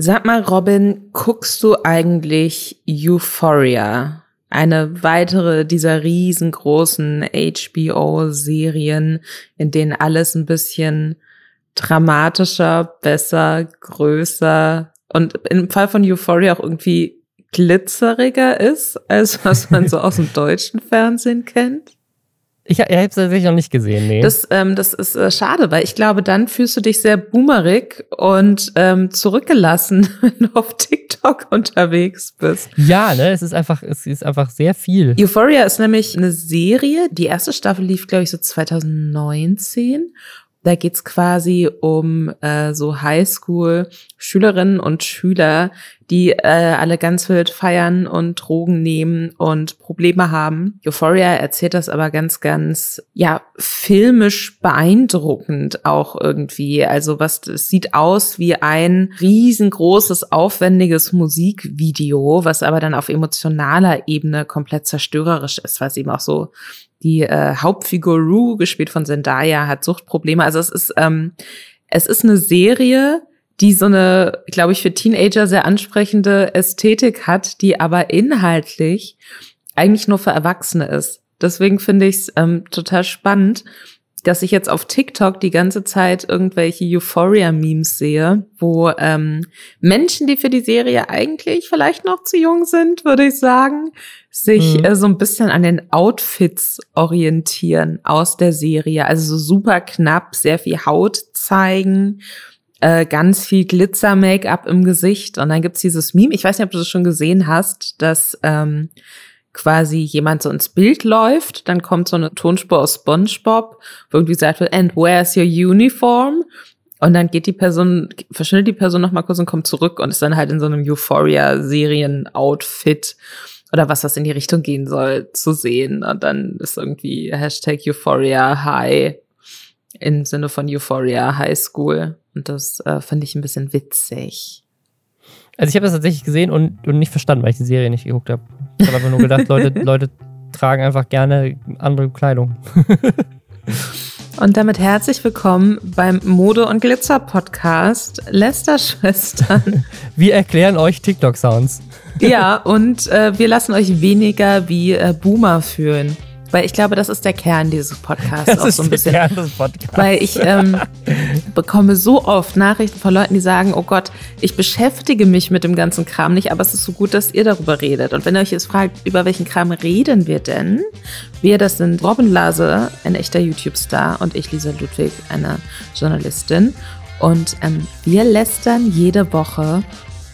Sag mal, Robin, guckst du eigentlich Euphoria? Eine weitere dieser riesengroßen HBO-Serien, in denen alles ein bisschen dramatischer, besser, größer und im Fall von Euphoria auch irgendwie glitzeriger ist, als was man so aus dem deutschen Fernsehen kennt. Ich, ich habe es tatsächlich noch nicht gesehen, nee. Das, ähm, das ist äh, schade, weil ich glaube, dann fühlst du dich sehr boomerig und ähm, zurückgelassen, wenn du auf TikTok unterwegs bist. Ja, ne, es ist einfach, es ist einfach sehr viel. Euphoria ist nämlich eine Serie. Die erste Staffel lief, glaube ich, so 2019 da geht's quasi um äh, so Highschool-Schülerinnen und Schüler, die äh, alle ganz wild feiern und Drogen nehmen und Probleme haben. Euphoria erzählt das aber ganz, ganz, ja, filmisch beeindruckend auch irgendwie. Also was, es sieht aus wie ein riesengroßes, aufwendiges Musikvideo, was aber dann auf emotionaler Ebene komplett zerstörerisch ist, was eben auch so die äh, Hauptfigur Rue, gespielt von Zendaya, hat Suchtprobleme. Also es ist, ähm, es ist eine Serie, die so eine, glaube ich, für Teenager sehr ansprechende Ästhetik hat, die aber inhaltlich eigentlich nur für Erwachsene ist. Deswegen finde ich es ähm, total spannend, dass ich jetzt auf TikTok die ganze Zeit irgendwelche Euphoria-Memes sehe, wo ähm, Menschen, die für die Serie eigentlich vielleicht noch zu jung sind, würde ich sagen, sich mhm. äh, so ein bisschen an den Outfits orientieren aus der Serie. Also so super knapp, sehr viel Haut zeigen, äh, ganz viel Glitzer-Make-up im Gesicht. Und dann gibt's dieses Meme, ich weiß nicht, ob du das schon gesehen hast, dass ähm, quasi jemand so ins Bild läuft, dann kommt so eine Tonspur aus SpongeBob, wo irgendwie gesagt wird, and where's your uniform? Und dann geht die Person, verschwindet die Person noch mal kurz und kommt zurück und ist dann halt in so einem Euphoria-Serien-Outfit oder was, was in die Richtung gehen soll, zu sehen. Und dann ist irgendwie Hashtag Euphoria High im Sinne von Euphoria High School. Und das äh, fand ich ein bisschen witzig. Also ich habe das tatsächlich gesehen und, und nicht verstanden, weil ich die Serie nicht geguckt habe. Ich habe einfach nur gedacht, Leute, Leute tragen einfach gerne andere Kleidung. Und damit herzlich willkommen beim Mode- und Glitzer-Podcast Lester-Schwestern. Wir erklären euch TikTok-Sounds. Ja, und äh, wir lassen euch weniger wie äh, Boomer fühlen. Weil ich glaube, das ist der Kern dieses Podcasts das auch ist so ein der bisschen. Kern des Podcasts. Weil ich ähm, bekomme so oft Nachrichten von Leuten, die sagen, oh Gott, ich beschäftige mich mit dem ganzen Kram nicht, aber es ist so gut, dass ihr darüber redet. Und wenn ihr euch jetzt fragt, über welchen Kram reden wir denn? Wir, das sind Robin Lase, ein echter YouTube-Star, und ich, Lisa Ludwig, eine Journalistin. Und ähm, wir lästern jede Woche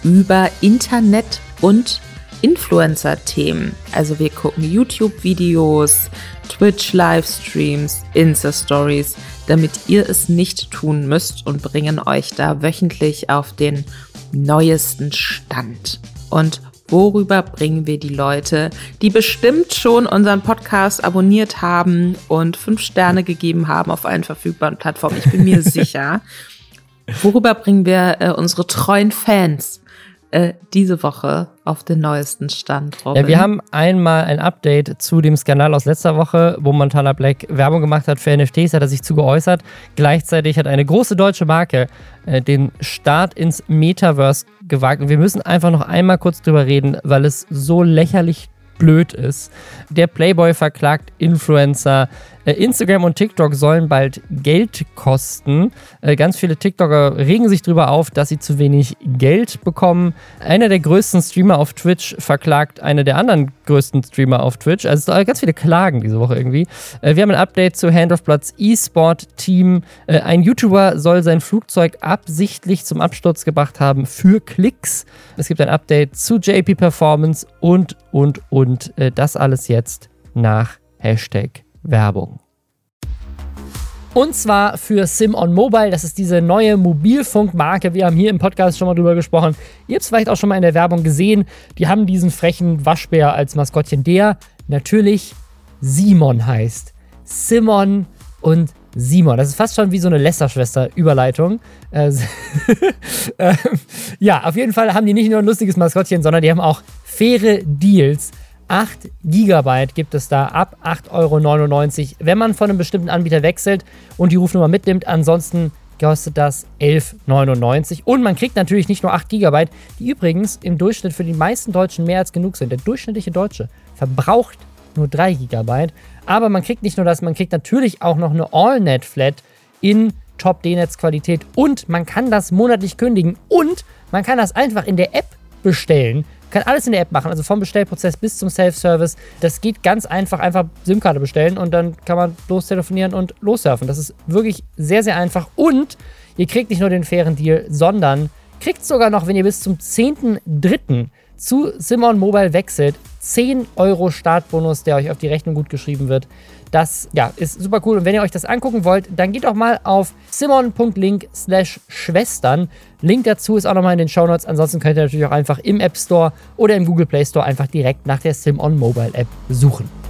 über Internet und Influencer-Themen. Also wir gucken YouTube-Videos, Twitch-Livestreams, Insta-Stories, damit ihr es nicht tun müsst und bringen euch da wöchentlich auf den neuesten Stand. Und worüber bringen wir die Leute, die bestimmt schon unseren Podcast abonniert haben und fünf Sterne gegeben haben auf allen verfügbaren Plattformen? Ich bin mir sicher. Worüber bringen wir äh, unsere treuen Fans? äh, diese Woche auf den neuesten Stand, Robin? Ja, wir haben einmal ein Update zu dem Skandal aus letzter Woche, wo Montana Black Werbung gemacht hat für NFTs, hat er sich zu geäußert. Gleichzeitig hat eine große deutsche Marke äh, den Start ins Metaverse gewagt. Und wir müssen einfach noch einmal kurz drüber reden, weil es so lächerlich blöd ist. Der Playboy verklagt Influencer. Äh, Instagram und TikTok sollen bald Geld kosten. Äh, ganz viele TikToker regen sich darüber auf, dass sie zu wenig Geld bekommen. Einer der größten Streamer auf Twitch verklagt eine der anderen größten Streamer auf Twitch. Also ganz viele Klagen diese Woche irgendwie. Äh, wir haben ein Update zu Hand of Bloods E-Sport Team. Ein YouTuber soll sein Flugzeug absichtlich zum Absturz gebracht haben für Klicks. Es gibt ein Update zu JP Performance und, und, und. Das alles jetzt nach Hashtag Werbung. Und zwar für Sim on Mobile. Das ist diese neue Mobilfunkmarke. Wir haben hier im Podcast schon mal drüber gesprochen. Ihr habt es vielleicht auch schon mal in der Werbung gesehen. Die haben diesen frechen Waschbär als Maskottchen, der natürlich Simon heißt. Simon und Simon. Das ist fast schon wie so eine Lästerschwester-Überleitung. Äh, äh, ja, auf jeden Fall haben die nicht nur ein lustiges Maskottchen, sondern die haben auch faire Deals 8 GB gibt es da ab 8,99 Euro, wenn man von einem bestimmten Anbieter wechselt und die Rufnummer mitnimmt. Ansonsten kostet das 11,99. Und man kriegt natürlich nicht nur 8 GB, die übrigens im Durchschnitt für die meisten Deutschen mehr als genug sind. Der durchschnittliche Deutsche verbraucht nur 3 GB. Aber man kriegt nicht nur das, man kriegt natürlich auch noch eine AllNet-Flat in Top-D-Netz-Qualität und man kann das monatlich kündigen und man kann das einfach in der App bestellen. Kann alles in der App machen, also vom Bestellprozess bis zum Self-Service. Das geht ganz einfach, einfach SIM-Karte bestellen und dann kann man lostelefonieren und lossurfen. Das ist wirklich sehr, sehr einfach und ihr kriegt nicht nur den fairen Deal, sondern kriegt sogar noch, wenn ihr bis zum 10.3. zu Simon Mobile wechselt, 10 Euro Startbonus, der euch auf die Rechnung gut geschrieben wird. Das ja, ist super cool. Und wenn ihr euch das angucken wollt, dann geht doch mal auf simon.link slash Schwestern. Link dazu ist auch nochmal in den Show Notes. Ansonsten könnt ihr natürlich auch einfach im App Store oder im Google Play Store einfach direkt nach der Simon Mobile App suchen.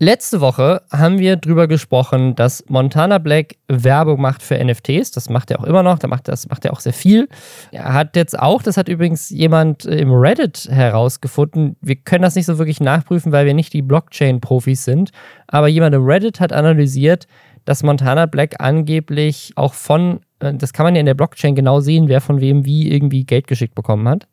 Letzte Woche haben wir darüber gesprochen, dass Montana Black Werbung macht für NFTs. Das macht er auch immer noch. das macht er auch sehr viel. Er hat jetzt auch, das hat übrigens jemand im Reddit herausgefunden. Wir können das nicht so wirklich nachprüfen, weil wir nicht die Blockchain-Profis sind. Aber jemand im Reddit hat analysiert, dass Montana Black angeblich auch von, äh, das kann man ja in der Blockchain genau sehen, wer von wem wie irgendwie Geld geschickt bekommen hat.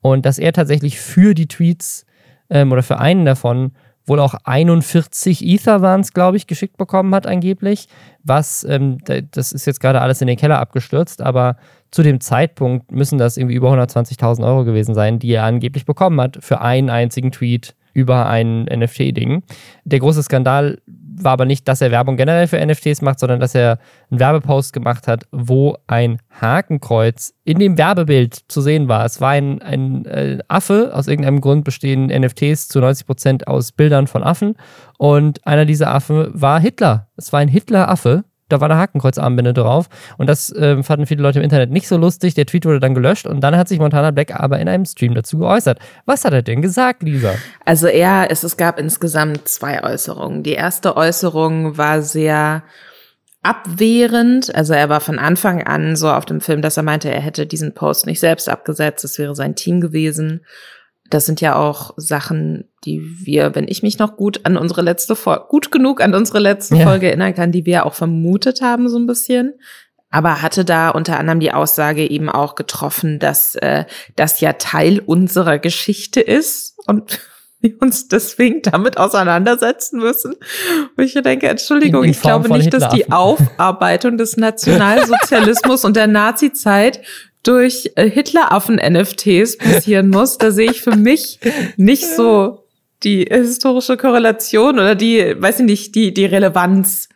Und dass er tatsächlich für die Tweets ähm, oder für einen davon wohl auch 41 Ether waren es, glaube ich, geschickt bekommen hat angeblich. Was, ähm, das ist jetzt gerade alles in den Keller abgestürzt, aber zu dem Zeitpunkt müssen das irgendwie über 120.000 Euro gewesen sein, die er angeblich bekommen hat für einen einzigen Tweet über ein NFT-Ding. Der große Skandal war aber nicht, dass er Werbung generell für NFTs macht, sondern dass er einen Werbepost gemacht hat, wo ein Hakenkreuz in dem Werbebild zu sehen war. Es war ein, ein äh, Affe, aus irgendeinem Grund bestehen NFTs zu 90% aus Bildern von Affen und einer dieser Affen war Hitler. Es war ein Hitler-Affe da war eine Hakenkreuzarmbinde drauf. Und das äh, fanden viele Leute im Internet nicht so lustig. Der Tweet wurde dann gelöscht und dann hat sich Montana Black aber in einem Stream dazu geäußert. Was hat er denn gesagt, Lisa? Also er, es, es gab insgesamt zwei Äußerungen. Die erste Äußerung war sehr abwehrend. Also er war von Anfang an so auf dem Film, dass er meinte, er hätte diesen Post nicht selbst abgesetzt, es wäre sein Team gewesen. Das sind ja auch Sachen, die wir, wenn ich mich noch gut an unsere letzte Folge, gut genug an unsere letzte ja. Folge erinnern kann, die wir auch vermutet haben, so ein bisschen. Aber hatte da unter anderem die Aussage eben auch getroffen, dass äh, das ja Teil unserer Geschichte ist und wir uns deswegen damit auseinandersetzen müssen. Und ich denke, Entschuldigung, ich glaube nicht, dass die Aufarbeitung des Nationalsozialismus und der Nazizeit durch äh, Hitleraffen-NFTs passieren muss, da sehe ich für mich nicht so die historische Korrelation oder die, weiß ich nicht, die, die Relevanz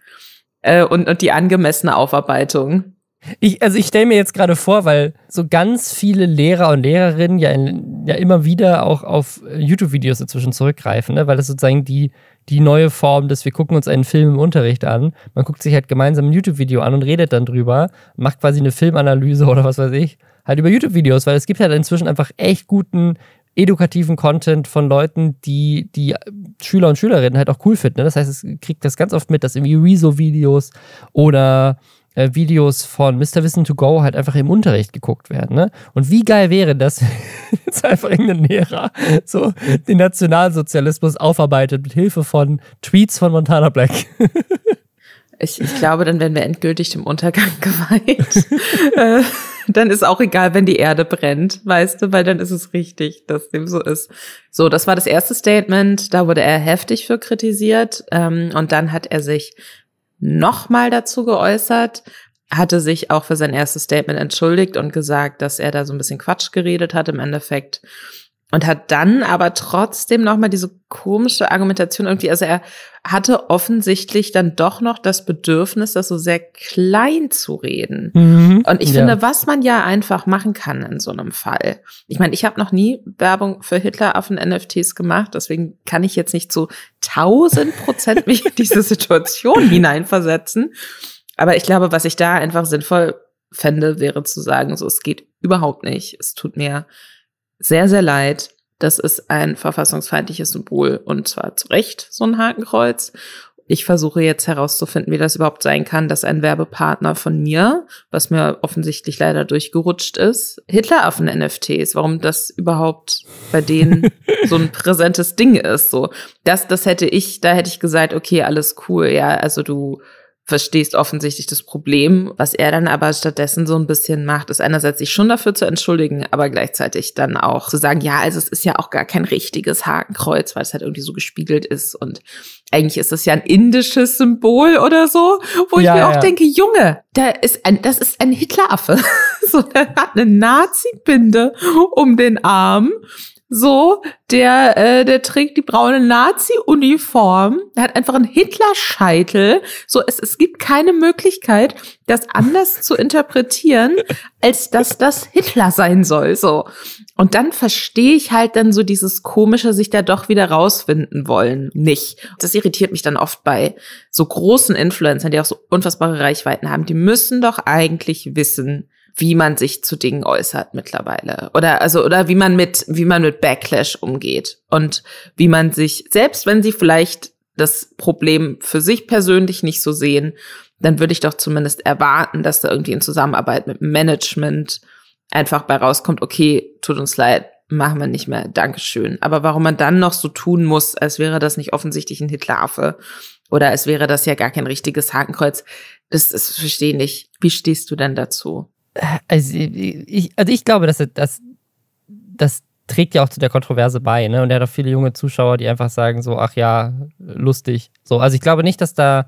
äh, und, und die angemessene Aufarbeitung. Ich, also ich stelle mir jetzt gerade vor, weil so ganz viele Lehrer und Lehrerinnen ja, in, ja immer wieder auch auf YouTube-Videos inzwischen zurückgreifen, ne? weil das sozusagen die, die neue Form des, wir gucken uns einen Film im Unterricht an. Man guckt sich halt gemeinsam ein YouTube-Video an und redet dann drüber, macht quasi eine Filmanalyse oder was weiß ich, halt über YouTube-Videos, weil es gibt halt inzwischen einfach echt guten edukativen Content von Leuten, die die Schüler und Schülerinnen halt auch cool finden. Ne? Das heißt, es kriegt das ganz oft mit, dass irgendwie Rezo-Videos oder äh, Videos von Mr. Wissen to Go halt einfach im Unterricht geguckt werden. Ne? Und wie geil wäre das, jetzt einfach irgendein Lehrer so den Nationalsozialismus aufarbeitet mit Hilfe von Tweets von Montana Black. Ich, ich glaube, dann werden wir endgültig dem Untergang geweiht. äh, dann ist auch egal, wenn die Erde brennt, weißt du, weil dann ist es richtig, dass dem so ist. So, das war das erste Statement. Da wurde er heftig für kritisiert. Ähm, und dann hat er sich nochmal dazu geäußert, hatte sich auch für sein erstes Statement entschuldigt und gesagt, dass er da so ein bisschen Quatsch geredet hat im Endeffekt und hat dann aber trotzdem nochmal diese komische Argumentation irgendwie, also er hatte offensichtlich dann doch noch das Bedürfnis, das so sehr klein zu reden. Mhm, und ich ja. finde, was man ja einfach machen kann in so einem Fall. Ich meine, ich habe noch nie Werbung für Hitleraffen-NFTs gemacht, deswegen kann ich jetzt nicht zu tausend Prozent mich in diese Situation hineinversetzen. Aber ich glaube, was ich da einfach sinnvoll fände, wäre zu sagen, so, es geht überhaupt nicht. Es tut mir sehr, sehr leid. Das ist ein verfassungsfeindliches Symbol und zwar zu Recht so ein Hakenkreuz. Ich versuche jetzt herauszufinden, wie das überhaupt sein kann, dass ein Werbepartner von mir, was mir offensichtlich leider durchgerutscht ist, Hitleraffen-NFTs, warum das überhaupt bei denen so ein präsentes Ding ist. So, das, das hätte ich, da hätte ich gesagt, okay, alles cool, ja, also du verstehst offensichtlich das Problem. Was er dann aber stattdessen so ein bisschen macht, ist einerseits sich schon dafür zu entschuldigen, aber gleichzeitig dann auch zu sagen, ja, also es ist ja auch gar kein richtiges Hakenkreuz, weil es halt irgendwie so gespiegelt ist und eigentlich ist das ja ein indisches Symbol oder so, wo ja, ich mir ja. auch denke, Junge, da ist ein, das ist ein Hitleraffe. so, der hat eine Nazi-Binde um den Arm so, der, äh, der trägt die braune Nazi-Uniform, der hat einfach einen Hitler-Scheitel. So, es, es gibt keine Möglichkeit, das anders zu interpretieren, als dass das Hitler sein soll. So. Und dann verstehe ich halt dann so dieses komische, sich da doch wieder rausfinden wollen, nicht. Das irritiert mich dann oft bei so großen Influencern, die auch so unfassbare Reichweiten haben. Die müssen doch eigentlich wissen, wie man sich zu Dingen äußert mittlerweile. Oder also, oder wie man mit, wie man mit Backlash umgeht. Und wie man sich, selbst wenn sie vielleicht das Problem für sich persönlich nicht so sehen, dann würde ich doch zumindest erwarten, dass da irgendwie in Zusammenarbeit mit Management einfach bei rauskommt, okay, tut uns leid, machen wir nicht mehr, Dankeschön. Aber warum man dann noch so tun muss, als wäre das nicht offensichtlich ein Hitleraffe oder als wäre das ja gar kein richtiges Hakenkreuz, das, das verstehe ich nicht. Wie stehst du denn dazu? Also ich, also ich glaube, dass das, das trägt ja auch zu der Kontroverse bei, ne? Und er hat auch viele junge Zuschauer, die einfach sagen so, ach ja, lustig. So, also ich glaube nicht, dass da,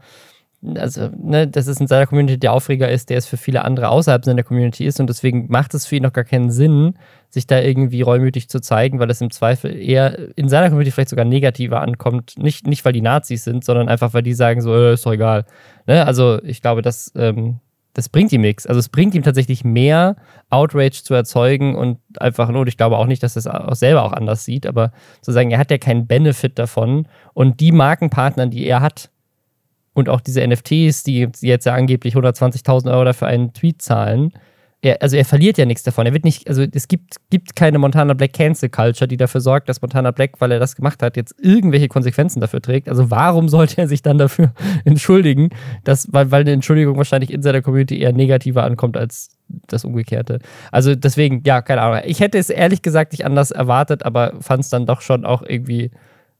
also, ne, dass es in seiner Community der Aufreger ist, der es für viele andere außerhalb seiner Community ist und deswegen macht es für ihn noch gar keinen Sinn, sich da irgendwie reumütig zu zeigen, weil es im Zweifel eher in seiner Community vielleicht sogar negativer ankommt. Nicht, nicht weil die Nazis sind, sondern einfach, weil die sagen so, äh, ist doch egal. Ne? Also ich glaube, dass ähm, das bringt ihm nichts. Also es bringt ihm tatsächlich mehr, Outrage zu erzeugen und einfach nur, ich glaube auch nicht, dass er es auch selber auch anders sieht, aber zu sagen, er hat ja keinen Benefit davon und die Markenpartner, die er hat und auch diese NFTs, die jetzt ja angeblich 120.000 Euro dafür einen Tweet zahlen, er, also er verliert ja nichts davon. Er wird nicht, also es gibt, gibt keine Montana Black Cancel Culture, die dafür sorgt, dass Montana Black, weil er das gemacht hat, jetzt irgendwelche Konsequenzen dafür trägt. Also warum sollte er sich dann dafür entschuldigen? Dass, weil, weil eine Entschuldigung wahrscheinlich in seiner Community eher negativer ankommt als das Umgekehrte. Also deswegen, ja, keine Ahnung. Ich hätte es ehrlich gesagt nicht anders erwartet, aber fand es dann doch schon auch irgendwie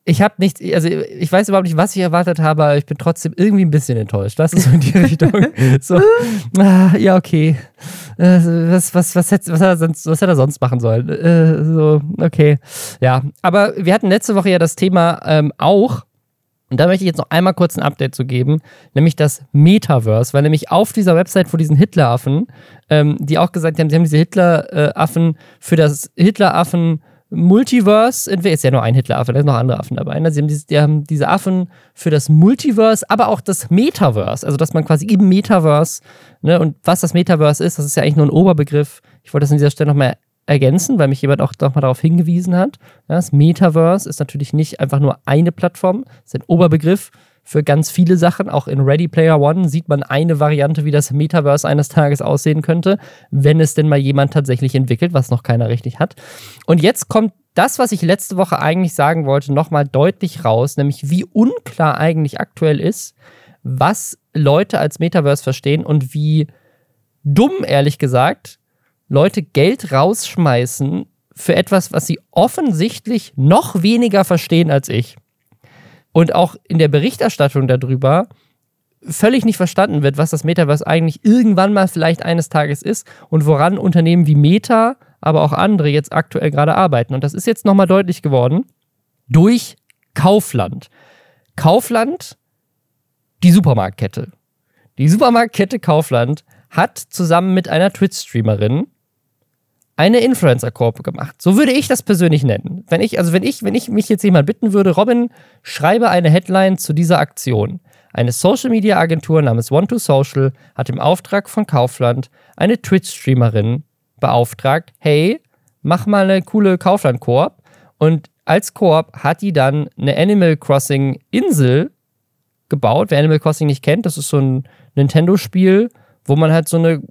ich habe nicht, also ich weiß überhaupt nicht, was ich erwartet habe, aber ich bin trotzdem irgendwie ein bisschen enttäuscht. Das ist so in die Richtung. So, ah, ja, okay. Äh, was, was, was, hätte, was, hat er sonst, was hätte er sonst machen sollen? Äh, so, okay. Ja, aber wir hatten letzte Woche ja das Thema ähm, auch, und da möchte ich jetzt noch einmal kurz ein Update zu geben, nämlich das Metaverse, weil nämlich auf dieser Website vor diesen Hitleraffen, ähm, die auch gesagt haben, sie haben diese Hitleraffen für das Hitleraffen Multiverse, entweder ist ja nur ein Hitleraffe, da sind noch andere Affen dabei. Ne? Sie haben diese, die haben diese Affen für das Multiverse, aber auch das Metaverse. Also, dass man quasi im Metaverse, ne, und was das Metaverse ist, das ist ja eigentlich nur ein Oberbegriff. Ich wollte das an dieser Stelle nochmal ergänzen, weil mich jemand auch nochmal darauf hingewiesen hat. Das Metaverse ist natürlich nicht einfach nur eine Plattform, es ist ein Oberbegriff für ganz viele Sachen. Auch in Ready Player One sieht man eine Variante, wie das Metaverse eines Tages aussehen könnte, wenn es denn mal jemand tatsächlich entwickelt, was noch keiner richtig hat. Und jetzt kommt das, was ich letzte Woche eigentlich sagen wollte, nochmal deutlich raus, nämlich wie unklar eigentlich aktuell ist, was Leute als Metaverse verstehen und wie dumm, ehrlich gesagt, Leute Geld rausschmeißen für etwas, was sie offensichtlich noch weniger verstehen als ich und auch in der Berichterstattung darüber völlig nicht verstanden wird, was das Metaverse eigentlich irgendwann mal vielleicht eines Tages ist und woran Unternehmen wie Meta, aber auch andere jetzt aktuell gerade arbeiten. Und das ist jetzt nochmal deutlich geworden durch Kaufland. Kaufland, die Supermarktkette. Die Supermarktkette Kaufland hat zusammen mit einer Twitch-Streamerin eine Influencer-Korpe gemacht. So würde ich das persönlich nennen. Wenn ich, also wenn ich, wenn ich mich jetzt jemand bitten würde, Robin, schreibe eine Headline zu dieser Aktion. Eine Social-Media-Agentur namens One2Social hat im Auftrag von Kaufland eine Twitch-Streamerin beauftragt, hey, mach mal eine coole Kaufland-Koop. Und als Koop hat die dann eine Animal Crossing-Insel gebaut. Wer Animal Crossing nicht kennt, das ist so ein Nintendo-Spiel, wo man halt so eine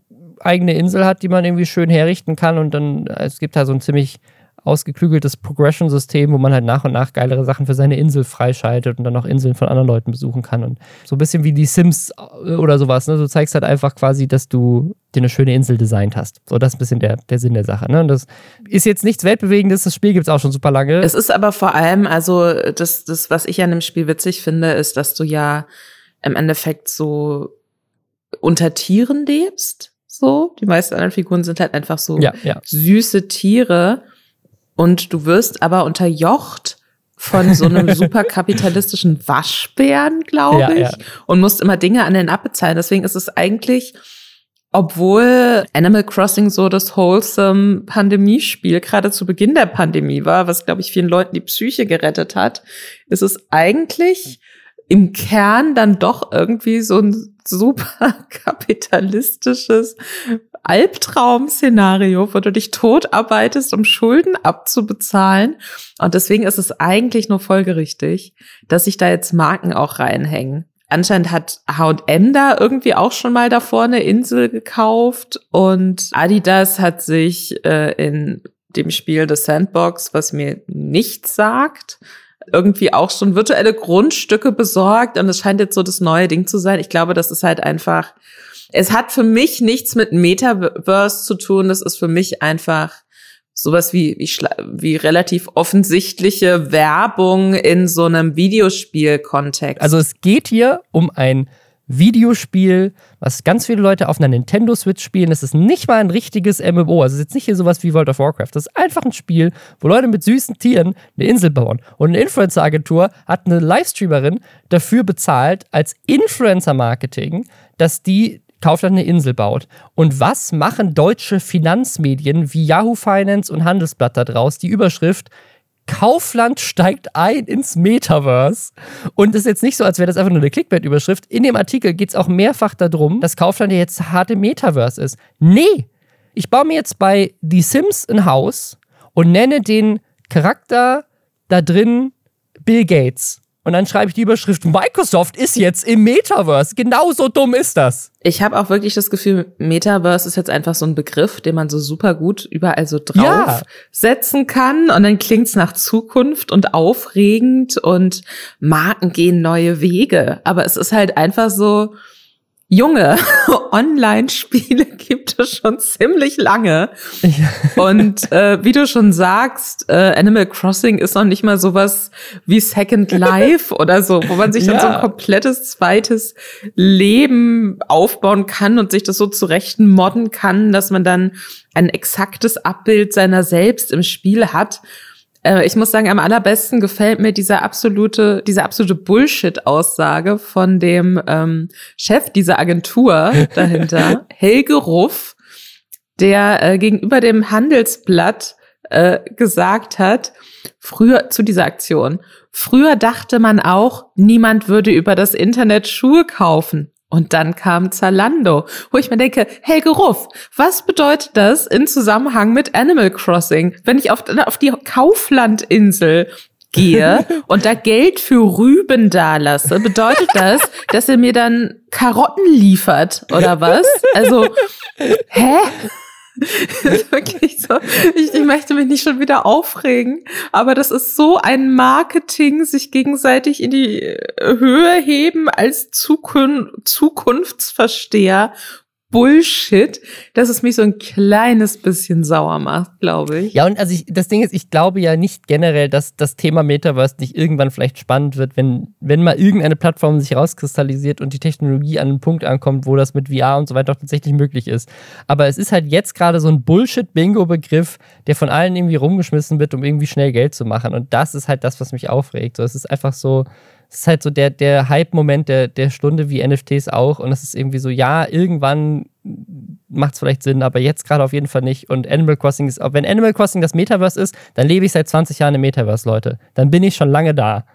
eigene Insel hat, die man irgendwie schön herrichten kann und dann, es gibt da so ein ziemlich ausgeklügeltes Progression-System, wo man halt nach und nach geilere Sachen für seine Insel freischaltet und dann auch Inseln von anderen Leuten besuchen kann. Und so ein bisschen wie die Sims äh, oder sowas. Ne? Du zeigst halt einfach quasi, dass du dir eine schöne Insel designt hast. So, das ist ein bisschen der, der Sinn der Sache. Ne? Und das ist jetzt nichts Weltbewegendes, das Spiel gibt es auch schon super lange. Es ist aber vor allem, also das, das, was ich an dem Spiel witzig finde, ist, dass du ja im Endeffekt so unter Tieren lebst. So, die meisten anderen Figuren sind halt einfach so Ja, ja. süße Tiere und du wirst aber unterjocht von so einem superkapitalistischen Waschbären, glaube ich, ja. und musst immer Dinge an den abbezahlen. Deswegen ist es eigentlich, obwohl Animal Crossing so das wholesome Pandemiespiel gerade zu Beginn der Pandemie war, was glaube ich vielen Leuten die Psyche gerettet hat, ist es eigentlich im Kern dann doch irgendwie so ein super kapitalistisches Albtraum-Szenario, wo du dich totarbeitest, um Schulden abzubezahlen. Und deswegen ist es eigentlich nur folgerichtig, dass sich da jetzt Marken auch reinhängen. Anscheinend hat H&M da irgendwie auch schon mal davor eine Insel gekauft und Adidas hat sich äh, in dem Spiel The Sandbox, was mir nichts sagt, irgendwie auch schon virtuelle Grundstücke besorgt und es scheint jetzt so das neue Ding zu sein. Ich glaube, das ist halt einfach, es hat für mich nichts mit Metaverse zu tun. Das ist für mich einfach sowas wie, wie, wie relativ offensichtliche Werbung in so einem Videospiel-Kontext. Also es geht hier um ein Videospiel, was ganz viele Leute auf einer Nintendo Switch spielen. Das ist nicht mal ein richtiges MMO. Also es ist jetzt nicht hier sowas wie World of Warcraft. Das ist einfach ein Spiel, wo Leute mit süßen Tieren eine Insel bauen. Und eine Influencer-Agentur hat eine Livestreamerin dafür bezahlt, als Influencer-Marketing, dass die Kaufland eine Insel baut. Und was machen deutsche Finanzmedien wie Yahoo Finance und Handelsblatt da draus? Die Überschrift Kaufland steigt ein ins Metaverse. Und es ist jetzt nicht so, als wäre das einfach nur eine Clickbait-Überschrift. In dem Artikel geht es auch mehrfach darum, dass Kaufland ja jetzt hart im Metaverse ist. Nee, ich baue mir jetzt bei The Sims ein Haus und nenne den Charakter da drin Bill Gates. Und dann schreibe ich die Überschrift, Microsoft ist jetzt im Metaverse. Genauso dumm ist das. Ich habe auch wirklich das Gefühl, Metaverse ist jetzt einfach so ein Begriff, den man so super gut überall so Ja. draufsetzen kann. Und dann klingt's nach Zukunft und aufregend und Marken gehen neue Wege. Aber es ist halt einfach so, Junge, Online-Spiele gibt es schon ziemlich lange. Und äh, wie du schon sagst, äh, Animal Crossing ist noch nicht mal sowas wie Second Life oder so, wo man sich dann so Ja. ein komplettes zweites Leben aufbauen kann und sich das so zurecht modden kann, dass man dann ein exaktes Abbild seiner selbst im Spiel hat. Äh, ich muss sagen, am allerbesten gefällt mir diese absolute, diese absolute Bullshit-Aussage von dem ähm, Chef dieser Agentur dahinter, Helge Ruff, der äh, gegenüber dem Handelsblatt äh, gesagt hat, früher zu dieser Aktion, früher dachte man auch, niemand würde über das Internet Schuhe kaufen. Und dann kam Zalando, wo ich mir denke, Helge Ruff, was bedeutet das in Zusammenhang mit Animal Crossing? Wenn ich auf, auf die Kauflandinsel gehe und da Geld für Rüben dalasse, bedeutet das, dass er mir dann Karotten liefert oder was? Also, hä? Wirklich so. Ich, ich möchte mich nicht schon wieder aufregen, aber das ist so ein Marketing, sich gegenseitig in die Höhe heben als Zukun Zukunftsversteher. Bullshit, dass es mich so ein kleines bisschen sauer macht, glaube ich. Ja, und also ich, das Ding ist, ich glaube ja nicht generell, dass das Thema Metaverse nicht irgendwann vielleicht spannend wird, wenn, wenn mal irgendeine Plattform sich rauskristallisiert und die Technologie an einen Punkt ankommt, wo das mit VR und so weiter auch tatsächlich möglich ist. Aber es ist halt jetzt gerade so ein Bullshit-Bingo-Begriff, der von allen irgendwie rumgeschmissen wird, um irgendwie schnell Geld zu machen. Und das ist halt das, was mich aufregt. So, es ist einfach so, es ist halt so der, der Hype-Moment der, der Stunde wie NFTs auch. Und es ist irgendwie so, ja, irgendwann macht es vielleicht Sinn, aber jetzt gerade auf jeden Fall nicht. Und Animal Crossing ist, wenn Animal Crossing das Metaverse ist, dann lebe ich seit 20 Jahren im Metaverse, Leute. Dann bin ich schon lange da.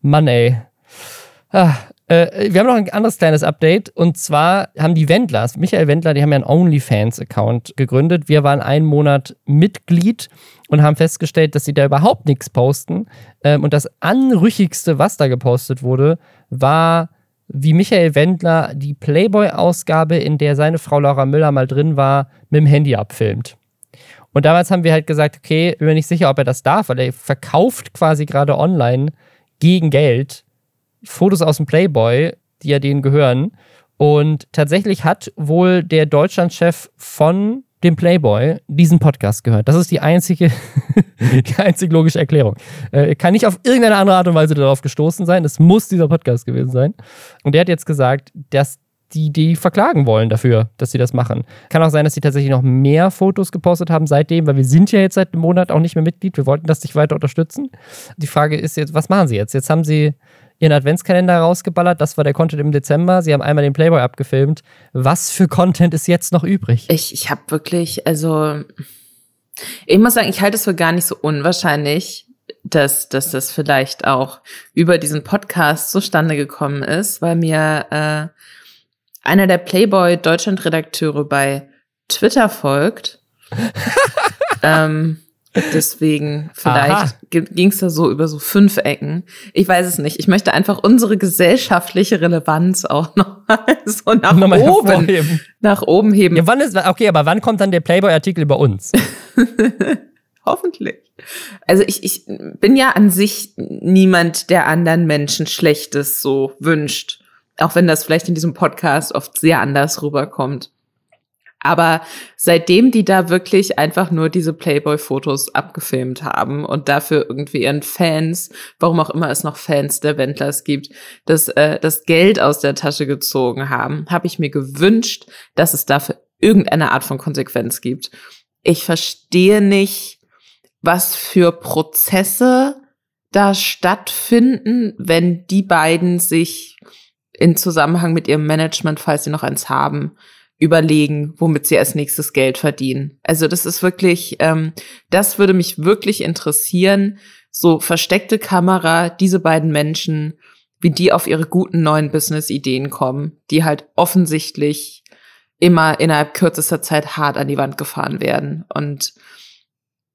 Mann, ey. Ah, äh, wir haben noch ein anderes kleines Update und zwar haben die Wendlers, Michael Wendler, die haben ja einen OnlyFans-Account gegründet. Wir waren einen Monat Mitglied und haben festgestellt, dass sie da überhaupt nichts posten. Ähm, und das Anrüchigste, was da gepostet wurde, war, wie Michael Wendler die Playboy-Ausgabe, in der seine Frau Laura Müller mal drin war, mit dem Handy abfilmt. Und damals haben wir halt gesagt, okay, bin mir nicht sicher, ob er das darf, weil er verkauft quasi gerade online gegen Geld Fotos aus dem Playboy, die ja denen gehören. Und tatsächlich hat wohl der Deutschlandchef von dem Playboy diesen Podcast gehört. Das ist die einzige, die einzige logische Erklärung. Äh, kann nicht auf irgendeine andere Art und Weise darauf gestoßen sein. Es muss dieser Podcast gewesen sein. Und der hat jetzt gesagt, dass die die verklagen wollen dafür, dass sie das machen. Kann auch sein, dass sie tatsächlich noch mehr Fotos gepostet haben seitdem, weil wir sind ja jetzt seit einem Monat auch nicht mehr Mitglied. Wir wollten das nicht weiter unterstützen. Die Frage ist jetzt, was machen sie jetzt? Jetzt haben sie ihren Adventskalender rausgeballert. Das war der Content im Dezember. Sie haben einmal den Playboy abgefilmt. Was für Content ist jetzt noch übrig? Ich, ich habe wirklich, also ich muss sagen, ich halte es für gar nicht so unwahrscheinlich, dass, dass das vielleicht auch über diesen Podcast zustande gekommen ist, weil mir äh, einer der Playboy Deutschland Redakteure bei Twitter folgt. ähm, deswegen vielleicht ging es da so über so fünf Ecken. Ich weiß es nicht. Ich möchte einfach unsere gesellschaftliche Relevanz auch noch mal so nach noch oben, nach oben heben. Ja, wann ist, okay, aber wann kommt dann der Playboy-Artikel über uns? Hoffentlich. Also ich, ich bin ja an sich niemand, der anderen Menschen Schlechtes so wünscht. Auch wenn das vielleicht in diesem Podcast oft sehr anders rüberkommt. Aber seitdem die da wirklich einfach nur diese Playboy-Fotos abgefilmt haben und dafür irgendwie ihren Fans, warum auch immer es noch Fans der Wendlers gibt, das, äh, das Geld aus der Tasche gezogen haben, habe ich mir gewünscht, dass es dafür irgendeine Art von Konsequenz gibt. Ich verstehe nicht, was für Prozesse da stattfinden, wenn die beiden sich in Zusammenhang mit ihrem Management, falls sie noch eins haben, überlegen, womit sie als nächstes Geld verdienen. Also das ist wirklich, ähm, das würde mich wirklich interessieren. So versteckte Kamera, diese beiden Menschen, wie die auf ihre guten neuen Business-Ideen kommen, die halt offensichtlich immer innerhalb kürzester Zeit hart an die Wand gefahren werden. Und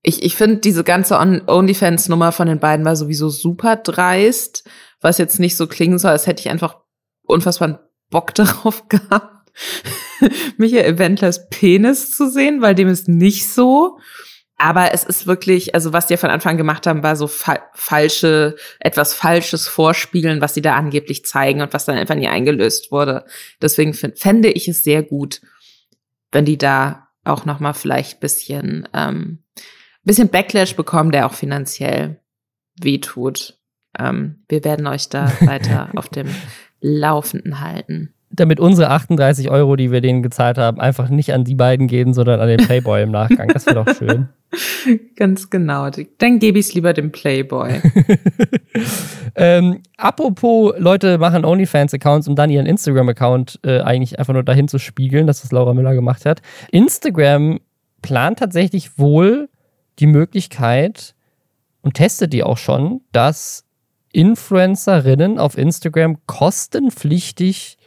ich, ich finde, diese ganze OnlyFans-Nummer von den beiden war sowieso super dreist, was jetzt nicht so klingen soll, als hätte ich einfach unfassbar Bock darauf gehabt Michael Wendlers Penis zu sehen, weil dem ist nicht so. Aber es ist wirklich, also was die von Anfang gemacht haben, war so fa falsche, etwas Falsches vorspielen, was sie da angeblich zeigen und was dann einfach nie eingelöst wurde. Deswegen fände ich es sehr gut, wenn die da auch noch mal vielleicht bisschen, ähm, bisschen Backlash bekommen, der auch finanziell wehtut. Ähm, wir werden euch da weiter auf dem Laufenden halten damit unsere 38 Euro, die wir denen gezahlt haben, einfach nicht an die beiden gehen, sondern an den Playboy im Nachgang. Das wäre doch schön. Ganz genau. Dann gebe ich es lieber dem Playboy. ähm, apropos, Leute machen OnlyFans-Accounts, um dann ihren Instagram-Account äh, eigentlich einfach nur dahin zu spiegeln, dass das Laura Müller gemacht hat. Instagram plant tatsächlich wohl die Möglichkeit und testet die auch schon, dass Influencerinnen auf Instagram kostenpflichtig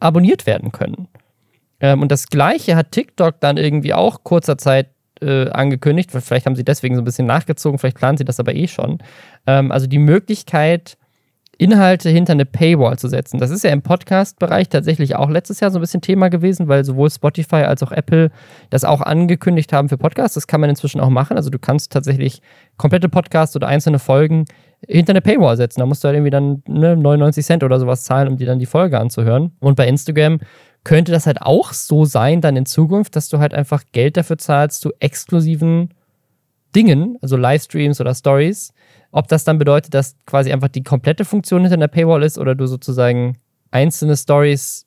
abonniert werden können. Ähm, und das gleiche hat TikTok dann irgendwie auch kurzer Zeit äh, angekündigt. Vielleicht haben sie deswegen so ein bisschen nachgezogen, vielleicht planen sie das aber eh schon. Ähm, also die Möglichkeit, Inhalte hinter eine Paywall zu setzen. Das ist ja im Podcast-Bereich tatsächlich auch letztes Jahr so ein bisschen Thema gewesen, weil sowohl Spotify als auch Apple das auch angekündigt haben für Podcasts. Das kann man inzwischen auch machen. Also du kannst tatsächlich komplette Podcasts oder einzelne Folgen hinter eine Paywall setzen. Da musst du halt irgendwie dann ne, 99 Cent oder sowas zahlen, um dir dann die Folge anzuhören. Und bei Instagram könnte das halt auch so sein, dann in Zukunft, dass du halt einfach Geld dafür zahlst zu exklusiven Dingen, also Livestreams oder Stories. Ob das dann bedeutet, dass quasi einfach die komplette Funktion hinter einer Paywall ist oder du sozusagen einzelne Stories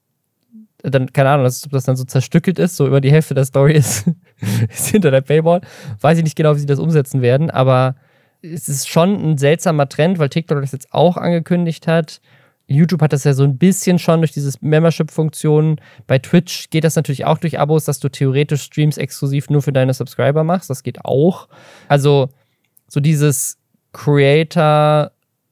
dann, keine Ahnung, ob das dann so zerstückelt ist, so über die Hälfte der Story ist, ist hinter der Paywall. Weiß ich nicht genau, wie sie das umsetzen werden, aber es ist schon ein seltsamer Trend, weil TikTok das jetzt auch angekündigt hat. YouTube hat das ja so ein bisschen schon durch diese Membership-Funktion. Bei Twitch geht das natürlich auch durch Abos, dass du theoretisch Streams exklusiv nur für deine Subscriber machst. Das geht auch. Also so dieses Creator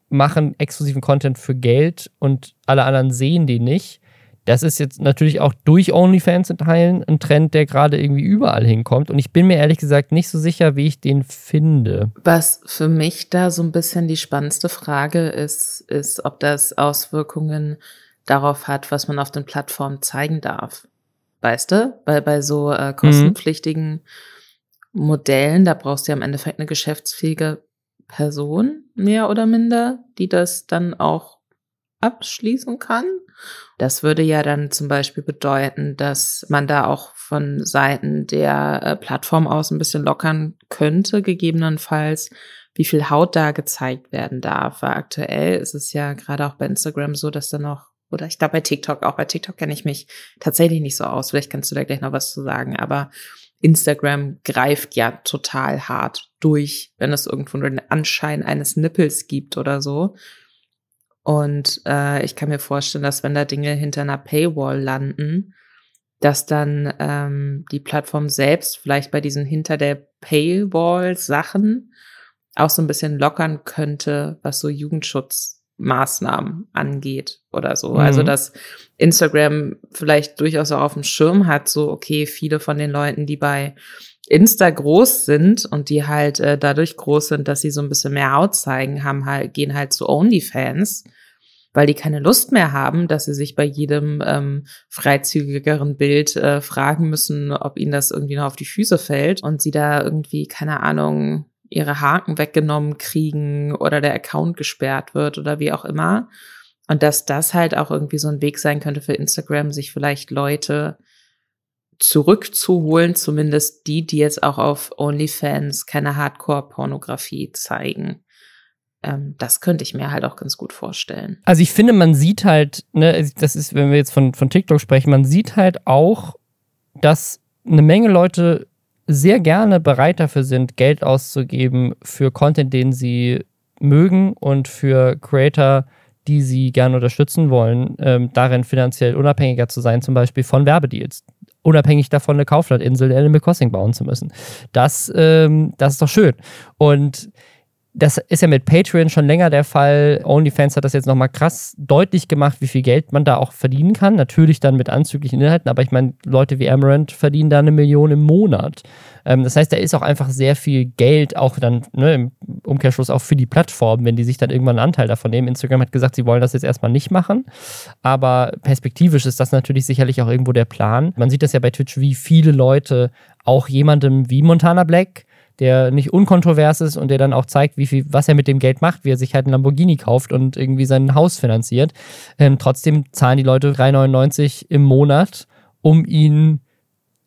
machen exklusiven Content für Geld und alle anderen sehen den nicht. Das ist jetzt natürlich auch durch OnlyFans in Teilen ein Trend, der gerade irgendwie überall hinkommt. Und ich bin mir ehrlich gesagt nicht so sicher, wie ich den finde. Was für mich da so ein bisschen die spannendste Frage ist, ist, ob das Auswirkungen darauf hat, was man auf den Plattformen zeigen darf. Weißt du? Weil bei so äh, kostenpflichtigen mhm. Modellen, da brauchst du ja im Endeffekt eine geschäftsfähige Person, mehr oder minder, die das dann auch abschließen kann. Das würde ja dann zum Beispiel bedeuten, dass man da auch von Seiten der äh, Plattform aus ein bisschen lockern könnte, gegebenenfalls, wie viel Haut da gezeigt werden darf. Weil aktuell ist es ja gerade auch bei Instagram so, dass da noch Oder ich glaube bei TikTok auch. Bei TikTok kenne ich mich tatsächlich nicht so aus. Vielleicht kannst du da gleich noch was zu sagen. Aber Instagram greift ja total hart durch, wenn es irgendwo den Anschein eines Nippels gibt oder so. Und äh, ich kann mir vorstellen, dass wenn da Dinge hinter einer Paywall landen, dass dann ähm, die Plattform selbst vielleicht bei diesen hinter der Paywall Sachen auch so ein bisschen lockern könnte, was so Jugendschutzmaßnahmen angeht oder so. Also, mhm. Also, dass Instagram vielleicht durchaus auch auf dem Schirm hat, so, okay, viele von den Leuten, die bei Insta groß sind und die halt äh, dadurch groß sind, dass sie so ein bisschen mehr Haut zeigen, haben halt, gehen halt zu OnlyFans, weil die keine Lust mehr haben, dass sie sich bei jedem ähm, freizügigeren Bild äh, fragen müssen, ob ihnen das irgendwie noch auf die Füße fällt und sie da irgendwie, keine Ahnung, ihre Haken weggenommen kriegen oder der Account gesperrt wird oder wie auch immer. Und dass das halt auch irgendwie so ein Weg sein könnte für Instagram, sich vielleicht Leute zurückzuholen, zumindest die, die jetzt auch auf OnlyFans keine Hardcore-Pornografie zeigen. Ähm, das könnte ich mir halt auch ganz gut vorstellen. Also ich finde, man sieht halt, ne, das ist, wenn wir jetzt von, von TikTok sprechen, man sieht halt auch, dass eine Menge Leute sehr gerne bereit dafür sind, Geld auszugeben für Content, den sie mögen und für Creator, die sie gerne unterstützen wollen, ähm, darin finanziell unabhängiger zu sein, zum Beispiel von Werbedeals. Unabhängig davon, eine Kauflandinsel in Animal Crossing bauen zu müssen. Das, ähm, das ist doch schön. Und das ist ja mit Patreon schon länger der Fall. OnlyFans hat das jetzt nochmal krass deutlich gemacht, wie viel Geld man da auch verdienen kann. Natürlich dann mit anzüglichen Inhalten, aber ich meine, Leute wie Amaranth verdienen da eine Million im Monat. Ähm, das heißt, da ist auch einfach sehr viel Geld, auch dann ne, im Umkehrschluss auch für die Plattform, wenn die sich dann irgendwann einen Anteil davon nehmen. Instagram hat gesagt, sie wollen das jetzt erstmal nicht machen, aber perspektivisch ist das natürlich sicherlich auch irgendwo der Plan. Man sieht das ja bei Twitch, wie viele Leute auch jemandem wie Montana Black der nicht unkontrovers ist und der dann auch zeigt, wie viel, was er mit dem Geld macht, wie er sich halt ein Lamborghini kauft und irgendwie sein Haus finanziert. Ähm, trotzdem zahlen die Leute 3,99 im Monat, um ihn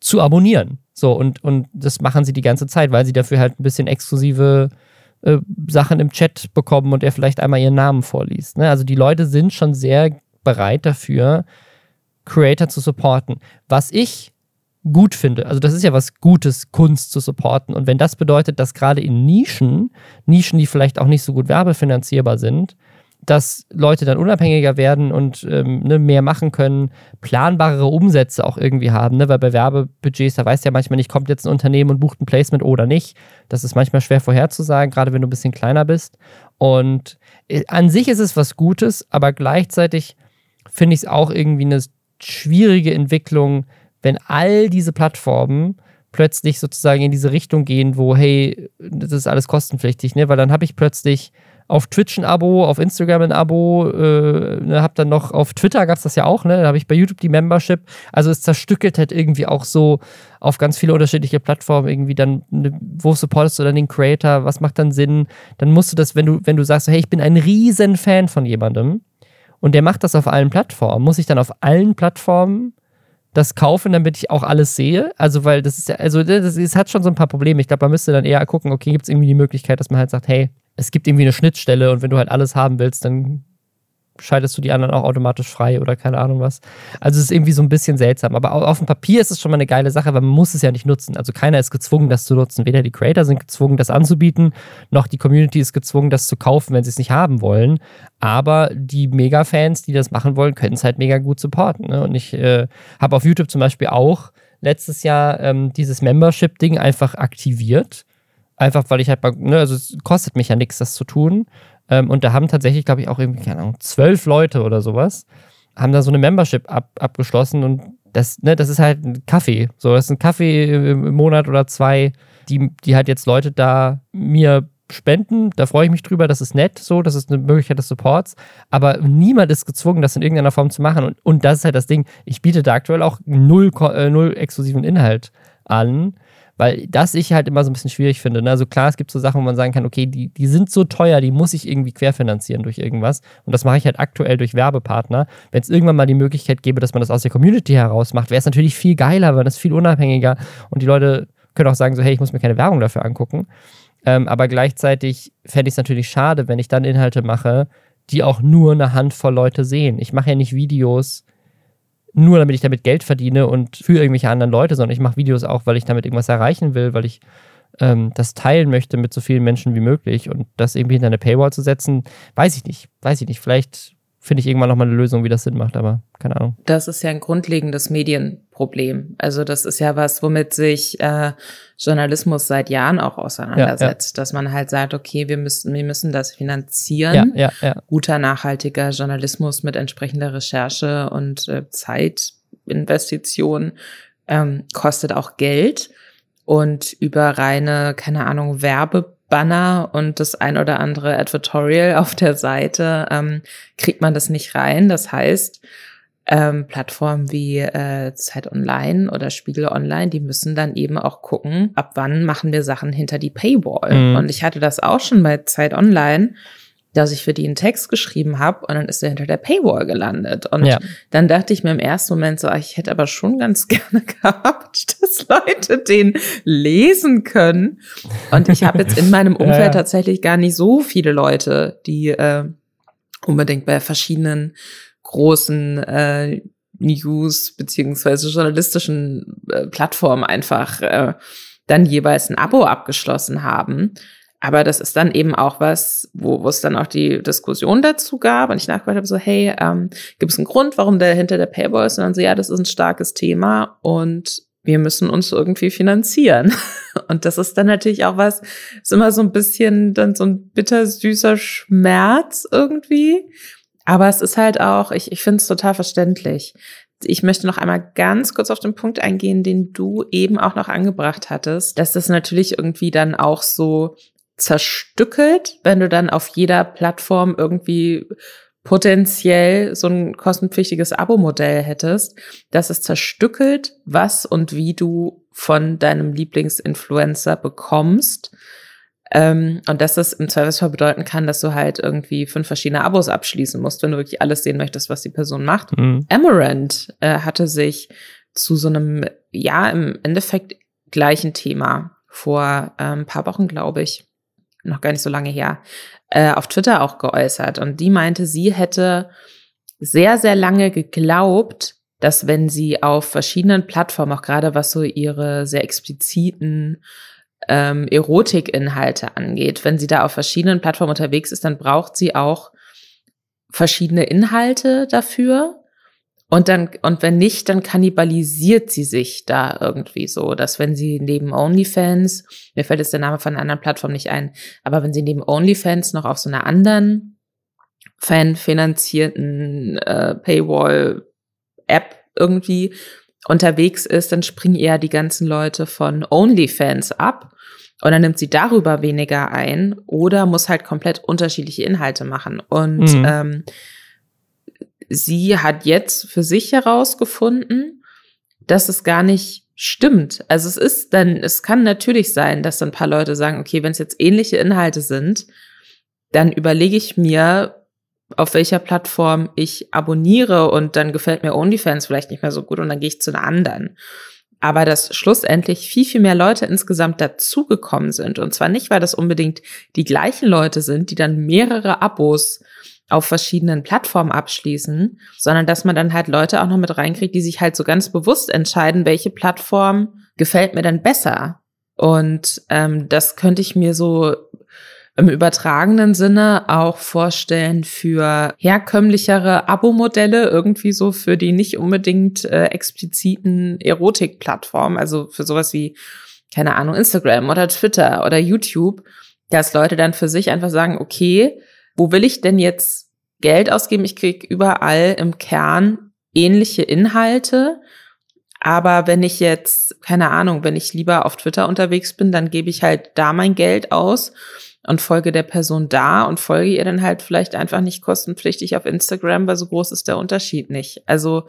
zu abonnieren. So, und, und das machen sie die ganze Zeit, weil sie dafür halt ein bisschen exklusive äh, Sachen im Chat bekommen und er vielleicht einmal ihren Namen vorliest. Ne? Also die Leute sind schon sehr bereit dafür, Creator zu supporten. Was ich gut finde. Also das ist ja was Gutes, Kunst zu supporten. Und wenn das bedeutet, dass gerade in Nischen, Nischen, die vielleicht auch nicht so gut werbefinanzierbar sind, dass Leute dann unabhängiger werden und ähm, ne, mehr machen können, planbarere Umsätze auch irgendwie haben, ne? weil bei Werbebudgets, da weißt du ja manchmal nicht, kommt jetzt ein Unternehmen und bucht ein Placement oder nicht. Das ist manchmal schwer vorherzusagen, gerade wenn du ein bisschen kleiner bist. Und äh, an sich ist es was Gutes, aber gleichzeitig finde ich es auch irgendwie eine schwierige Entwicklung, wenn all diese Plattformen plötzlich sozusagen in diese Richtung gehen, wo, hey, das ist alles kostenpflichtig, ne? Weil dann habe ich plötzlich auf Twitch ein Abo, auf Instagram ein Abo, äh, ne, hab dann noch auf Twitter gab es das ja auch, ne? Da habe ich bei YouTube die Membership. Also es zerstückelt halt irgendwie auch so auf ganz viele unterschiedliche Plattformen irgendwie dann, ne, wo supportest du dann den Creator, was macht dann Sinn? Dann musst du das, wenn du, wenn du sagst, hey, ich bin ein riesen Fan von jemandem und der macht das auf allen Plattformen, muss ich dann auf allen Plattformen das kaufen, damit ich auch alles sehe. Also, weil das ist ja, also das, das hat schon so ein paar Probleme. Ich glaube, man müsste dann eher gucken, okay, gibt es irgendwie die Möglichkeit, dass man halt sagt, hey, es gibt irgendwie eine Schnittstelle und wenn du halt alles haben willst, dann schaltest du die anderen auch automatisch frei oder keine Ahnung was. Also es ist irgendwie so ein bisschen seltsam. Aber auf dem Papier ist es schon mal eine geile Sache, weil man muss es ja nicht nutzen. Also keiner ist gezwungen, das zu nutzen. Weder die Creator sind gezwungen, das anzubieten, noch die Community ist gezwungen, das zu kaufen, wenn sie es nicht haben wollen. Aber die Mega-Fans, die das machen wollen, können es halt mega gut supporten. Ne? Und ich äh, habe auf YouTube zum Beispiel auch letztes Jahr ähm, dieses Membership-Ding einfach aktiviert. Einfach weil ich halt mal, ne, also es kostet mich ja nichts, das zu tun. Ähm, und da haben tatsächlich, glaube ich, auch irgendwie, keine Ahnung, zwölf Leute oder sowas, haben da so eine Membership ab, abgeschlossen und das, ne, das ist halt ein Kaffee. So, das ist ein Kaffee im, Monat oder zwei, die, die halt jetzt Leute da mir spenden. Da freue ich mich drüber, das ist nett, so, das ist eine Möglichkeit des Supports. Aber niemand ist gezwungen, das in irgendeiner Form zu machen. Und, und das ist halt das Ding. Ich biete da aktuell auch null, äh, null exklusiven Inhalt an weil das ich halt immer so ein bisschen schwierig finde. Ne? Also klar, es gibt so Sachen, wo man sagen kann, okay, die, die sind so teuer, die muss ich irgendwie querfinanzieren durch irgendwas. Und das mache ich halt aktuell durch Werbepartner. Wenn es irgendwann mal die Möglichkeit gäbe, dass man das aus der Community heraus macht, wäre es natürlich viel geiler, weil das viel unabhängiger und die Leute können auch sagen, so, hey, ich muss mir keine Werbung dafür angucken. Ähm, aber gleichzeitig fände ich es natürlich schade, wenn ich dann Inhalte mache, die auch nur eine Handvoll Leute sehen. Ich mache ja nicht Videos nur, damit ich damit Geld verdiene und für irgendwelche anderen Leute, sondern ich mache Videos auch, weil ich damit irgendwas erreichen will, weil ich ähm, das teilen möchte mit so vielen Menschen wie möglich. Und das irgendwie hinter eine Paywall zu setzen, weiß ich nicht. Weiß ich nicht. Vielleicht finde ich irgendwann nochmal eine Lösung, wie das Sinn macht, aber keine Ahnung. Das ist ja ein grundlegendes Medienproblem. Also das ist ja was, womit sich äh, Journalismus seit Jahren auch auseinandersetzt, ja, ja. dass man halt sagt, okay, wir müssen, wir müssen das finanzieren. Ja, ja, Guter, nachhaltiger Journalismus mit entsprechender Recherche und äh, Zeitinvestition ähm, kostet auch Geld. Und über reine, keine Ahnung, Werbe Banner und das ein oder andere Advertorial auf der Seite ähm, kriegt man das nicht rein. Das heißt, ähm, Plattformen wie äh, Zeit Online oder Spiegel Online, die müssen dann eben auch gucken, ab wann machen wir Sachen hinter die Paywall. Mhm. Und ich hatte das auch schon bei Zeit Online dass ich für die einen Text geschrieben habe und dann ist er hinter der Paywall gelandet. Und ja. dann dachte ich mir im ersten Moment so, ich hätte aber schon ganz gerne gehabt, dass Leute den lesen können. Und ich habe jetzt in meinem Umfeld ja, ja. tatsächlich gar nicht so viele Leute, die äh, unbedingt bei verschiedenen großen äh, News beziehungsweise journalistischen äh, Plattformen einfach äh, dann jeweils ein Abo abgeschlossen haben. Aber das ist dann eben auch was, wo, wo es dann auch die Diskussion dazu gab und ich nachgedacht habe so, hey, ähm, gibt es einen Grund, warum der hinter der Paywall ist? Und dann so, ja, das ist ein starkes Thema und wir müssen uns irgendwie finanzieren. Und das ist dann natürlich auch was, ist immer so ein bisschen dann so ein bittersüßer Schmerz irgendwie. Aber es ist halt auch, ich, ich finde es total verständlich. Ich möchte noch einmal ganz kurz auf den Punkt eingehen, den du eben auch noch angebracht hattest, dass das natürlich irgendwie dann auch so zerstückelt, wenn du dann auf jeder Plattform irgendwie potenziell so ein kostenpflichtiges Abo-Modell hättest, dass es zerstückelt, was und wie du von deinem Lieblingsinfluencer bekommst. Ähm, und dass es im Zweifelsfall bedeuten kann, dass du halt irgendwie fünf verschiedene Abos abschließen musst, wenn du wirklich alles sehen möchtest, was die Person macht. Mhm. Amaranth äh, hatte sich zu so einem, ja, im Endeffekt gleichen Thema vor äh, ein paar Wochen, glaube ich, noch gar nicht so lange her, äh, auf Twitter auch geäußert. Und die meinte, sie hätte sehr, sehr lange geglaubt, dass wenn sie auf verschiedenen Plattformen, auch gerade was so ihre sehr expliziten ähm, Erotikinhalte angeht, wenn sie da auf verschiedenen Plattformen unterwegs ist, dann braucht sie auch verschiedene Inhalte dafür. Und dann, und wenn nicht, dann kannibalisiert sie sich da irgendwie so, dass wenn sie neben OnlyFans, mir fällt jetzt der Name von einer anderen Plattform nicht ein, aber wenn sie neben OnlyFans noch auf so einer anderen fanfinanzierten äh, Paywall-App irgendwie unterwegs ist, dann springen eher die ganzen Leute von OnlyFans ab und dann nimmt sie darüber weniger ein oder muss halt komplett unterschiedliche Inhalte machen. Und mhm. ähm, sie hat jetzt für sich herausgefunden, dass es gar nicht stimmt. Also es ist dann, es kann natürlich sein, dass dann ein paar Leute sagen, okay, wenn es jetzt ähnliche Inhalte sind, dann überlege ich mir, auf welcher Plattform ich abonniere und dann gefällt mir OnlyFans vielleicht nicht mehr so gut und dann gehe ich zu einer anderen. Aber dass schlussendlich viel, viel mehr Leute insgesamt dazugekommen sind. Und zwar nicht, weil das unbedingt die gleichen Leute sind, die dann mehrere Abos auf verschiedenen Plattformen abschließen, sondern dass man dann halt Leute auch noch mit reinkriegt, die sich halt so ganz bewusst entscheiden, welche Plattform gefällt mir denn besser. Und ähm, das könnte ich mir so im übertragenen Sinne auch vorstellen für herkömmlichere Abo-Modelle, irgendwie so für die nicht unbedingt äh, expliziten Erotik-Plattformen, also für sowas wie, keine Ahnung, Instagram oder Twitter oder YouTube, dass Leute dann für sich einfach sagen, okay, wo will ich denn jetzt Geld ausgeben? Ich kriege überall im Kern ähnliche Inhalte. Aber wenn ich jetzt, keine Ahnung, wenn ich lieber auf Twitter unterwegs bin, dann gebe ich halt da mein Geld aus und folge der Person da und folge ihr dann halt vielleicht einfach nicht kostenpflichtig auf Instagram, weil so groß ist der Unterschied nicht. Also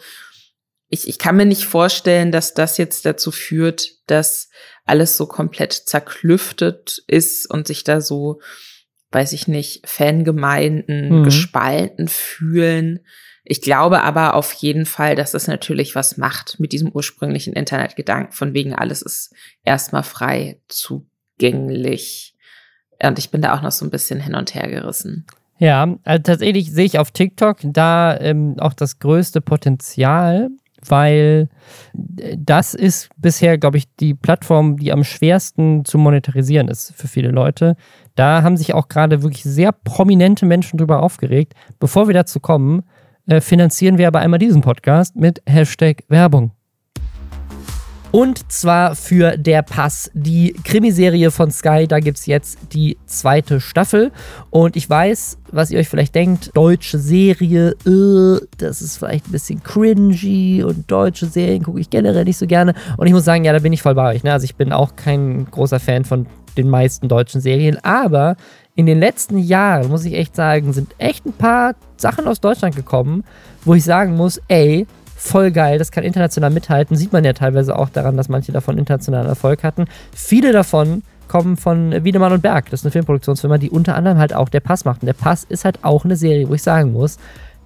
ich, ich kann mir nicht vorstellen, dass das jetzt dazu führt, dass alles so komplett zerklüftet ist und sich da so weiß ich nicht, Fangemeinden mhm. gespalten fühlen. Ich glaube aber auf jeden Fall, dass das natürlich was macht mit diesem ursprünglichen Internetgedanken, von wegen alles ist erstmal frei zugänglich. Und ich bin da auch noch so ein bisschen hin und her gerissen. Ja, also tatsächlich sehe ich auf TikTok da ähm, auch das größte Potenzial, weil das ist bisher, glaube ich, die Plattform, die am schwersten zu monetarisieren ist für viele Leute. Da haben sich auch gerade wirklich sehr prominente Menschen drüber aufgeregt. Bevor wir dazu kommen, äh, finanzieren wir aber einmal diesen Podcast mit Hashtag Werbung. Und zwar für Der Pass, die Krimiserie von Sky. Da gibt es jetzt die zweite Staffel. Und ich weiß, was ihr euch vielleicht denkt: deutsche Serie, äh, das ist vielleicht ein bisschen cringy und deutsche Serien gucke ich generell nicht so gerne. Und ich muss sagen, ja, da bin ich voll bei euch. Ne? Also, ich bin auch kein großer Fan von den meisten deutschen Serien. Aber in den letzten Jahren, muss ich echt sagen, sind echt ein paar Sachen aus Deutschland gekommen, wo ich sagen muss: ey, voll geil, das kann international mithalten. Sieht man ja teilweise auch daran, dass manche davon internationalen Erfolg hatten. Viele davon kommen von Wiedemann und Berg. Das ist eine Filmproduktionsfirma, die unter anderem halt auch der Pass macht. Und der Pass ist halt auch eine Serie, wo ich sagen muss,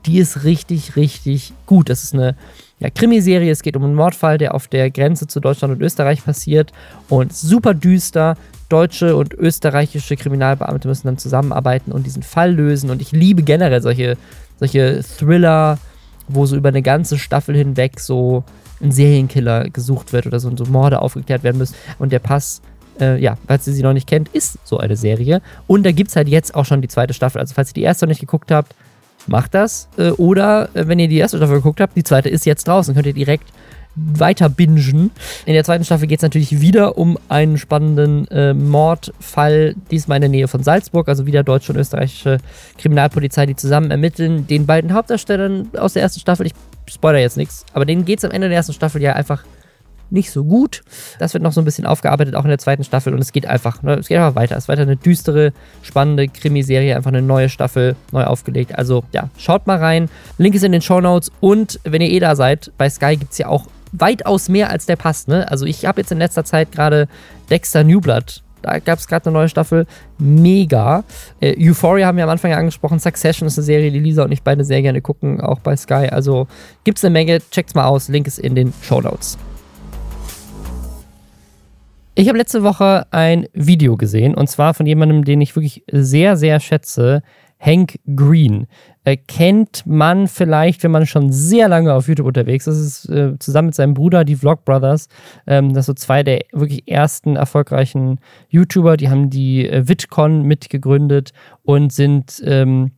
die ist richtig, richtig gut. Das ist eine ja, Krimiserie. Es geht um einen Mordfall, der auf der Grenze zu Deutschland und Österreich passiert. Und super düster. Deutsche und österreichische Kriminalbeamte müssen dann zusammenarbeiten und diesen Fall lösen. Und ich liebe generell solche, solche Thriller- wo so über eine ganze Staffel hinweg so ein Serienkiller gesucht wird oder so, so Morde aufgeklärt werden müssen. Und der Pass, äh, ja, falls ihr sie noch nicht kennt, ist so eine Serie. Und da gibt es halt jetzt auch schon die zweite Staffel. Also falls ihr die erste noch nicht geguckt habt, macht das. Äh, oder äh, wenn ihr die erste Staffel geguckt habt, die zweite ist jetzt draußen, könnt ihr direkt weiter bingen. In der zweiten Staffel geht es natürlich wieder um einen spannenden äh, Mordfall, diesmal in der Nähe von Salzburg, also wieder deutsche und österreichische Kriminalpolizei, die zusammen ermitteln. Den beiden Hauptdarstellern aus der ersten Staffel, ich spoiler jetzt nichts, aber denen geht es am Ende der ersten Staffel ja einfach nicht so gut. Das wird noch so ein bisschen aufgearbeitet, auch in der zweiten Staffel. Und es geht einfach, ne, es geht einfach weiter. Es ist weiter eine düstere, spannende Krimiserie, einfach eine neue Staffel, neu aufgelegt. Also ja, schaut mal rein. Link ist in den Show Notes. Und wenn ihr eh da seid, bei Sky gibt es ja auch weitaus mehr als der passt. Ne? Also ich habe jetzt in letzter Zeit gerade Dexter Newblood. Da gab es gerade eine neue Staffel. Mega. Äh, Euphoria haben wir am Anfang ja angesprochen. Succession ist eine Serie, die Lisa und ich beide sehr gerne gucken, auch bei Sky. Also gibt es eine Menge. Checkt's mal aus. Link ist in den Show Notes. Ich habe letzte Woche ein Video gesehen und zwar von jemandem, den ich wirklich sehr, sehr schätze. Hank Green. Äh, kennt man vielleicht, wenn man schon sehr lange auf YouTube unterwegs ist. Ist äh, zusammen mit seinem Bruder, die Vlog Brothers. Ähm, das sind so zwei der wirklich ersten erfolgreichen YouTuber. Die haben die äh, VidCon mitgegründet und sind ähm,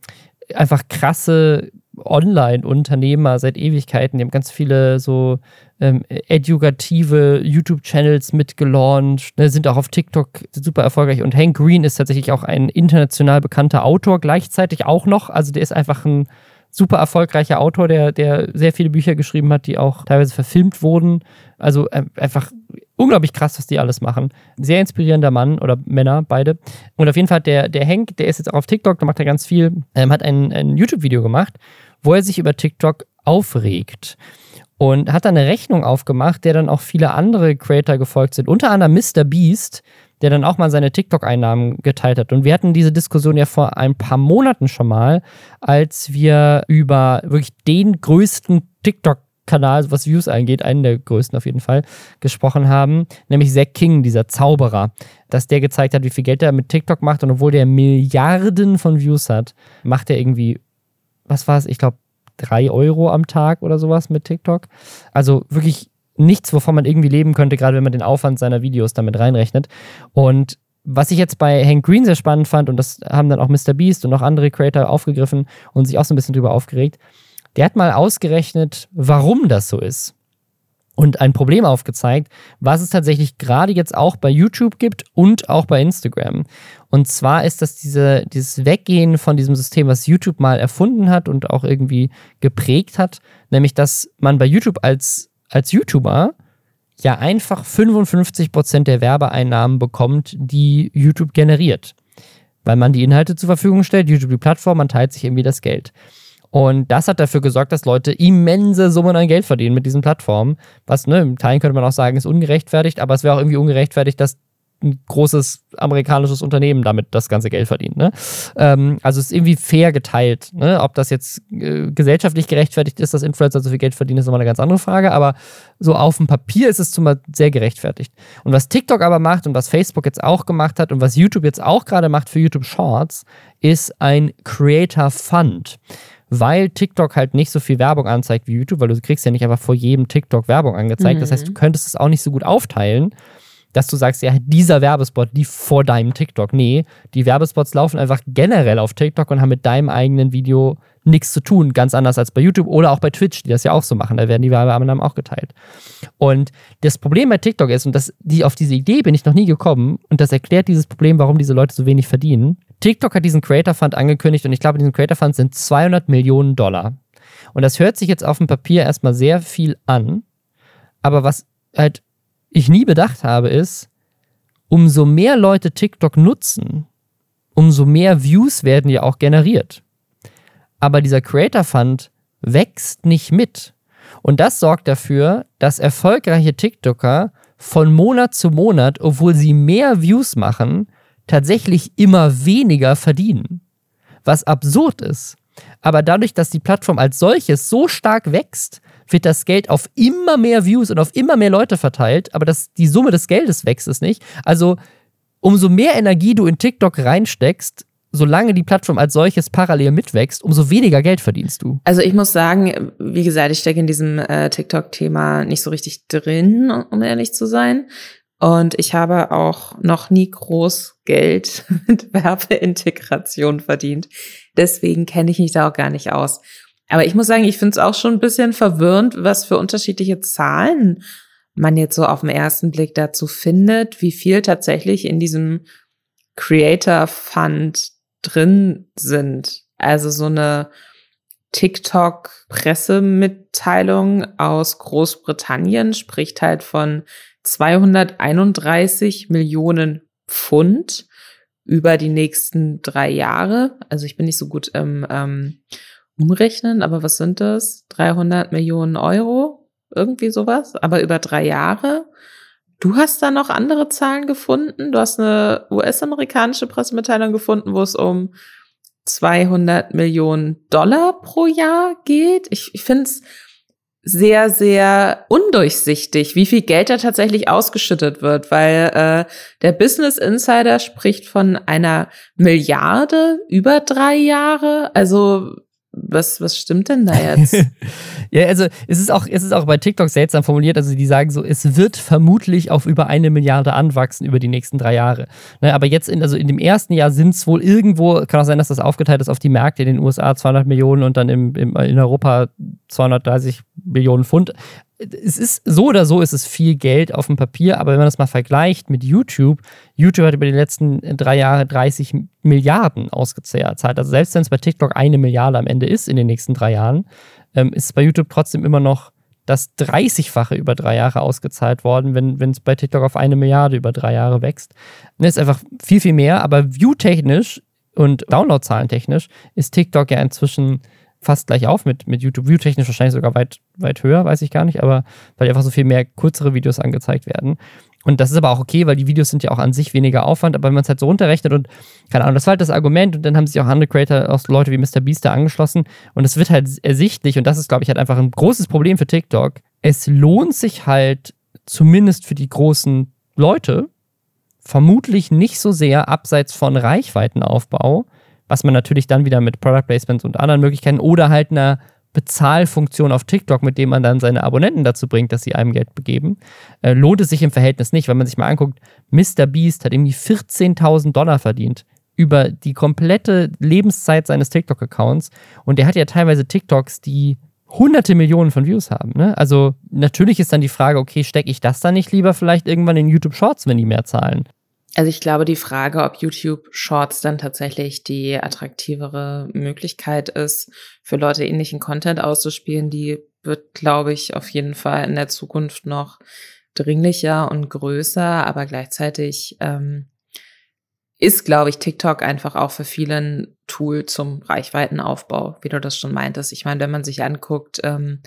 einfach krasse Online-Unternehmer seit Ewigkeiten. Die haben ganz viele so ähm, edukative YouTube-Channels mitgelauncht, ne, sind auch auf TikTok super erfolgreich. Und Hank Green ist tatsächlich auch ein international bekannter Autor, gleichzeitig auch noch. Also der ist einfach ein super erfolgreicher Autor, der, der sehr viele Bücher geschrieben hat, die auch teilweise verfilmt wurden. Also äh, einfach unglaublich krass, was die alles machen. Sehr inspirierender Mann oder Männer, beide. Und auf jeden Fall der, der Hank, der ist jetzt auch auf TikTok, da macht er ganz viel, ähm, hat ein, ein YouTube-Video gemacht, wo er sich über TikTok aufregt. Und hat dann eine Rechnung aufgemacht, der dann auch viele andere Creator gefolgt sind, unter anderem Mr. Beast, der dann auch mal seine TikTok-Einnahmen geteilt hat. Und wir hatten diese Diskussion ja vor ein paar Monaten schon mal, als wir über wirklich den größten TikTok Kanal, was Views angeht, einen der größten auf jeden Fall, gesprochen haben, nämlich Zack King, dieser Zauberer, dass der gezeigt hat, wie viel Geld er mit TikTok macht und obwohl der Milliarden von Views hat, macht er irgendwie, was war es, ich glaube, drei Euro am Tag oder sowas mit TikTok. Also wirklich nichts, wovon man irgendwie leben könnte, gerade wenn man den Aufwand seiner Videos damit reinrechnet. Und was ich jetzt bei Hank Green sehr spannend fand, und das haben dann auch Mr. Beast und auch andere Creator aufgegriffen und sich auch so ein bisschen drüber aufgeregt, der hat mal ausgerechnet, warum das so ist. Und ein Problem aufgezeigt, was es tatsächlich gerade jetzt auch bei YouTube gibt und auch bei Instagram. Und zwar ist das diese, dieses Weggehen von diesem System, was YouTube mal erfunden hat und auch irgendwie geprägt hat, nämlich dass man bei YouTube als, als YouTuber ja einfach 55% der Werbeeinnahmen bekommt, die YouTube generiert. Weil man die Inhalte zur Verfügung stellt, YouTube die Plattform, man teilt sich irgendwie das Geld. Und das hat dafür gesorgt, dass Leute immense Summen an Geld verdienen mit diesen Plattformen. Was, ne, im Teilen könnte man auch sagen, ist ungerechtfertigt, aber es wäre auch irgendwie ungerechtfertigt, dass ein großes amerikanisches Unternehmen damit das ganze Geld verdient. Ne? Ähm, also es ist irgendwie fair geteilt. Ne? Ob das jetzt äh, gesellschaftlich gerechtfertigt ist, dass Influencer so viel Geld verdienen, ist nochmal eine ganz andere Frage. Aber so auf dem Papier ist es zumal sehr gerechtfertigt. Und was TikTok aber macht und was Facebook jetzt auch gemacht hat und was YouTube jetzt auch gerade macht für YouTube Shorts, ist ein Creator Fund weil TikTok halt nicht so viel Werbung anzeigt wie YouTube, weil du kriegst ja nicht einfach vor jedem TikTok Werbung angezeigt. Mhm. Das heißt, du mhm. könntest es auch nicht so gut aufteilen, dass du sagst, ja, dieser Werbespot lief vor deinem TikTok. Nee, die Werbespots laufen einfach generell auf TikTok und haben mit deinem eigenen Video nichts zu tun. Ganz anders als bei YouTube oder auch bei Twitch, die das ja auch so machen. Da werden die Werbeannahmen auch geteilt. Und das Problem bei TikTok ist, und das, die, auf diese Idee bin ich noch nie gekommen, und das erklärt dieses Problem, warum diese Leute so wenig verdienen. TikTok hat diesen Creator Fund angekündigt und ich glaube, diesen Creator Fund sind 200 Millionen Dollar. Und das hört sich jetzt auf dem Papier erstmal sehr viel an. Aber was halt ich nie bedacht habe, ist, umso mehr Leute TikTok nutzen, umso mehr Views werden ja auch generiert. Aber dieser Creator Fund wächst nicht mit. Und das sorgt dafür, dass erfolgreiche TikToker von Monat zu Monat, obwohl sie mehr Views machen, tatsächlich immer weniger verdienen. Was absurd ist. Aber dadurch, dass die Plattform als solches so stark wächst, wird das Geld auf immer mehr Views und auf immer mehr Leute verteilt, aber das, die Summe des Geldes wächst es nicht. Also umso mehr Energie du in TikTok reinsteckst, solange die Plattform als solches parallel mitwächst, umso weniger Geld verdienst du. Also ich muss sagen, wie gesagt, ich stecke in diesem äh, TikTok-Thema nicht so richtig drin, um ehrlich zu sein. Und ich habe auch noch nie groß Geld mit Werbeintegration verdient. Deswegen kenne ich mich da auch gar nicht aus. Aber ich muss sagen, ich finde es auch schon ein bisschen verwirrend, was für unterschiedliche Zahlen man jetzt so auf den ersten Blick dazu findet, wie viel tatsächlich in diesem Creator Fund drin sind. Also so eine TikTok-Pressemitteilung aus Großbritannien spricht halt von 231 Millionen Pfund über die nächsten drei Jahre. Also ich bin nicht so gut im ähm, Umrechnen, aber was sind das? 300 Millionen Euro? Irgendwie sowas, aber über drei Jahre. Du hast da noch andere Zahlen gefunden. Du hast eine US-amerikanische Pressemitteilung gefunden, wo es um 200 Millionen Dollar pro Jahr geht. Ich, ich finde es sehr, sehr undurchsichtig, wie viel Geld da tatsächlich ausgeschüttet wird, weil äh, der Business Insider spricht von einer Milliarde über drei Jahre. Also was, was stimmt denn da jetzt? ja, also es ist, auch, es ist auch bei TikTok seltsam formuliert. Also die sagen so, es wird vermutlich auf über eine Milliarde anwachsen über die nächsten drei Jahre. Ne, aber jetzt, in, also in dem ersten Jahr sind es wohl irgendwo, kann auch sein, dass das aufgeteilt ist auf die Märkte in den USA 200 Millionen und dann im, im, in Europa 230 Millionen Pfund es ist so oder so ist es viel Geld auf dem Papier, aber wenn man das mal vergleicht mit YouTube, YouTube hat über die letzten drei Jahre 30 Milliarden ausgezahlt. Also selbst wenn es bei TikTok eine Milliarde am Ende ist in den nächsten drei Jahren, ähm, ist es bei YouTube trotzdem immer noch das 30-fache über drei Jahre ausgezahlt worden, wenn es bei TikTok auf eine Milliarde über drei Jahre wächst. Das ist einfach viel, viel mehr, aber view-technisch und Downloadzahlen technisch ist TikTok ja inzwischen fast gleich auf mit, mit YouTube. View-technisch wahrscheinlich sogar weit, weit höher, weiß ich gar nicht, aber weil einfach so viel mehr kürzere Videos angezeigt werden. Und das ist aber auch okay, weil die Videos sind ja auch an sich weniger Aufwand, aber wenn man es halt so runterrechnet und, keine Ahnung, das war halt das Argument und dann haben sich auch andere Creator, auch Leute wie Mr. Beast da angeschlossen und es wird halt ersichtlich und das ist, glaube ich, halt einfach ein großes Problem für TikTok. Es lohnt sich halt zumindest für die großen Leute vermutlich nicht so sehr abseits von Reichweitenaufbau, was man natürlich dann wieder mit Product Placements und anderen Möglichkeiten oder halt einer Bezahlfunktion auf TikTok, mit dem man dann seine Abonnenten dazu bringt, dass sie einem Geld begeben, äh, lohnt es sich im Verhältnis nicht. Wenn man sich mal anguckt, Mr. Beast hat irgendwie 14.000 Dollar verdient über die komplette Lebenszeit seines TikTok-Accounts und der hat ja teilweise TikToks, die hunderte Millionen von Views haben. Ne? Also natürlich ist dann die Frage, okay, stecke ich das dann nicht lieber vielleicht irgendwann in YouTube Shorts, wenn die mehr zahlen? Also ich glaube, die Frage, ob YouTube Shorts dann tatsächlich die attraktivere Möglichkeit ist, für Leute ähnlichen Content auszuspielen, die wird, glaube ich, auf jeden Fall in der Zukunft noch dringlicher und größer, aber gleichzeitig ähm, ist, glaube ich, TikTok einfach auch für viele ein Tool zum Reichweitenaufbau, wie du das schon meintest. Ich meine, wenn man sich anguckt, ähm,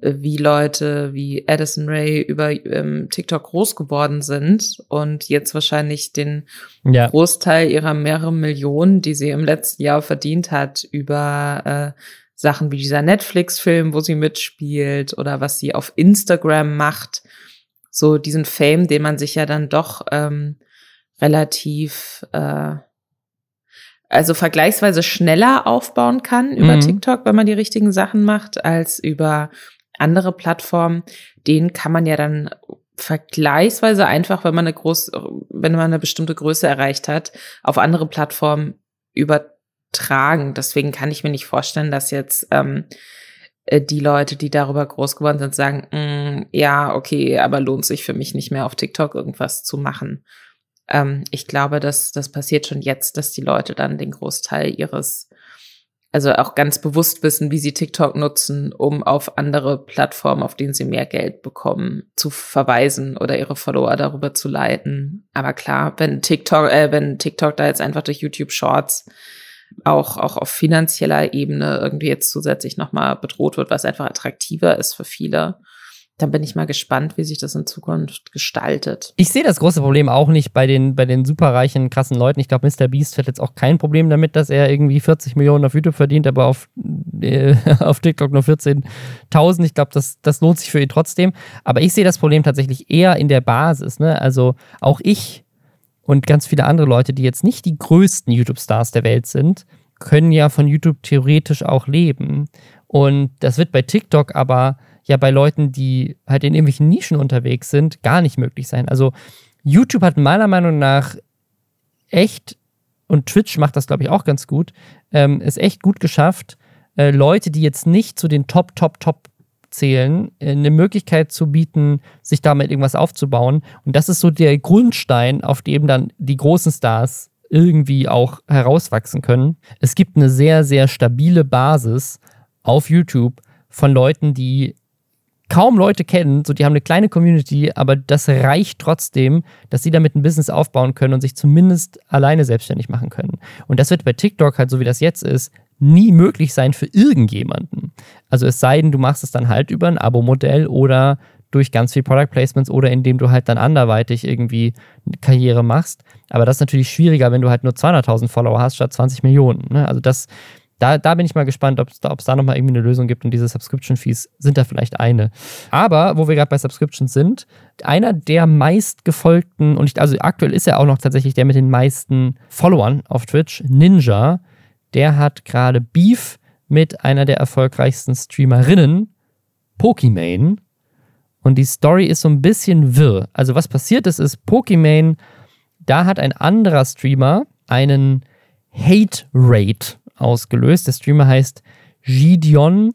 wie Leute wie Addison Ray über ähm, TikTok groß geworden sind und jetzt wahrscheinlich den ja. Großteil ihrer mehreren Millionen, die sie im letzten Jahr verdient hat, über äh, Sachen wie dieser Netflix-Film, wo sie mitspielt oder was sie auf Instagram macht. So diesen Fame, den man sich ja dann doch ähm, relativ äh, also vergleichsweise schneller aufbauen kann über mhm. TikTok, wenn man die richtigen Sachen macht, als über andere Plattformen. Den kann man ja dann vergleichsweise einfach, wenn man eine groß, wenn man eine bestimmte Größe erreicht hat, auf andere Plattformen übertragen. Deswegen kann ich mir nicht vorstellen, dass jetzt ähm, äh, die Leute, die darüber groß geworden sind, sagen, mm, ja, okay, aber lohnt sich für mich nicht mehr auf TikTok irgendwas zu machen ähm, ich glaube, dass das passiert schon jetzt, dass die Leute dann den Großteil ihres, also auch ganz bewusst wissen, wie sie TikTok nutzen, um auf andere Plattformen, auf denen sie mehr Geld bekommen, zu verweisen oder ihre Follower darüber zu leiten. Aber klar, wenn TikTok, äh, wenn TikTok da jetzt einfach durch YouTube Shorts auch, auch auf finanzieller Ebene irgendwie jetzt zusätzlich nochmal bedroht wird, was einfach attraktiver ist für viele, dann bin ich mal gespannt, wie sich das in Zukunft gestaltet. Ich sehe das große Problem auch nicht bei den, bei den superreichen, krassen Leuten. Ich glaube, Mr. Beast hat jetzt auch kein Problem damit, dass er irgendwie 40 Millionen auf YouTube verdient, aber auf, äh, auf TikTok nur 14.000. Ich glaube, das, das lohnt sich für ihn trotzdem. Aber ich sehe das Problem tatsächlich eher in der Basis. Ne? Also auch ich und ganz viele andere Leute, die jetzt nicht die größten YouTube-Stars der Welt sind, können ja von YouTube theoretisch auch leben. Und das wird bei TikTok aber ja bei Leuten, die halt in irgendwelchen Nischen unterwegs sind, gar nicht möglich sein. Also YouTube hat meiner Meinung nach echt, und Twitch macht das, glaube ich, auch ganz gut, ähm, es echt gut geschafft, äh, Leute, die jetzt nicht zu den Top, Top, Top zählen, äh, eine Möglichkeit zu bieten, sich damit irgendwas aufzubauen. Und das ist so der Grundstein, auf dem dann die großen Stars irgendwie auch herauswachsen können. Es gibt eine sehr, sehr stabile Basis auf YouTube von Leuten, die kaum Leute kennen, so die haben eine kleine Community, aber das reicht trotzdem, dass sie damit ein Business aufbauen können und sich zumindest alleine selbstständig machen können. Und das wird bei TikTok halt so wie das jetzt ist, nie möglich sein für irgendjemanden. Also es sei denn, du machst es dann halt über ein Abo-Modell oder durch ganz viel Product Placements oder indem du halt dann anderweitig irgendwie eine Karriere machst. Aber das ist natürlich schwieriger, wenn du halt nur 200.000 Follower hast statt 20 Millionen. Ne? Also das, da, da bin ich mal gespannt, ob es da, da nochmal irgendwie eine Lösung gibt und diese Subscription-Fees sind da vielleicht eine. Aber, wo wir gerade bei Subscriptions sind, einer der meistgefolgten, und ich, also aktuell ist er auch noch tatsächlich der mit den meisten Followern auf Twitch, Ninja, der hat gerade Beef mit einer der erfolgreichsten Streamerinnen, Pokimane. Und die Story ist so ein bisschen wirr. Also, was passiert ist, ist, Pokimane, da hat ein anderer Streamer einen Hate Rate ausgelöst. Der Streamer heißt Gideon.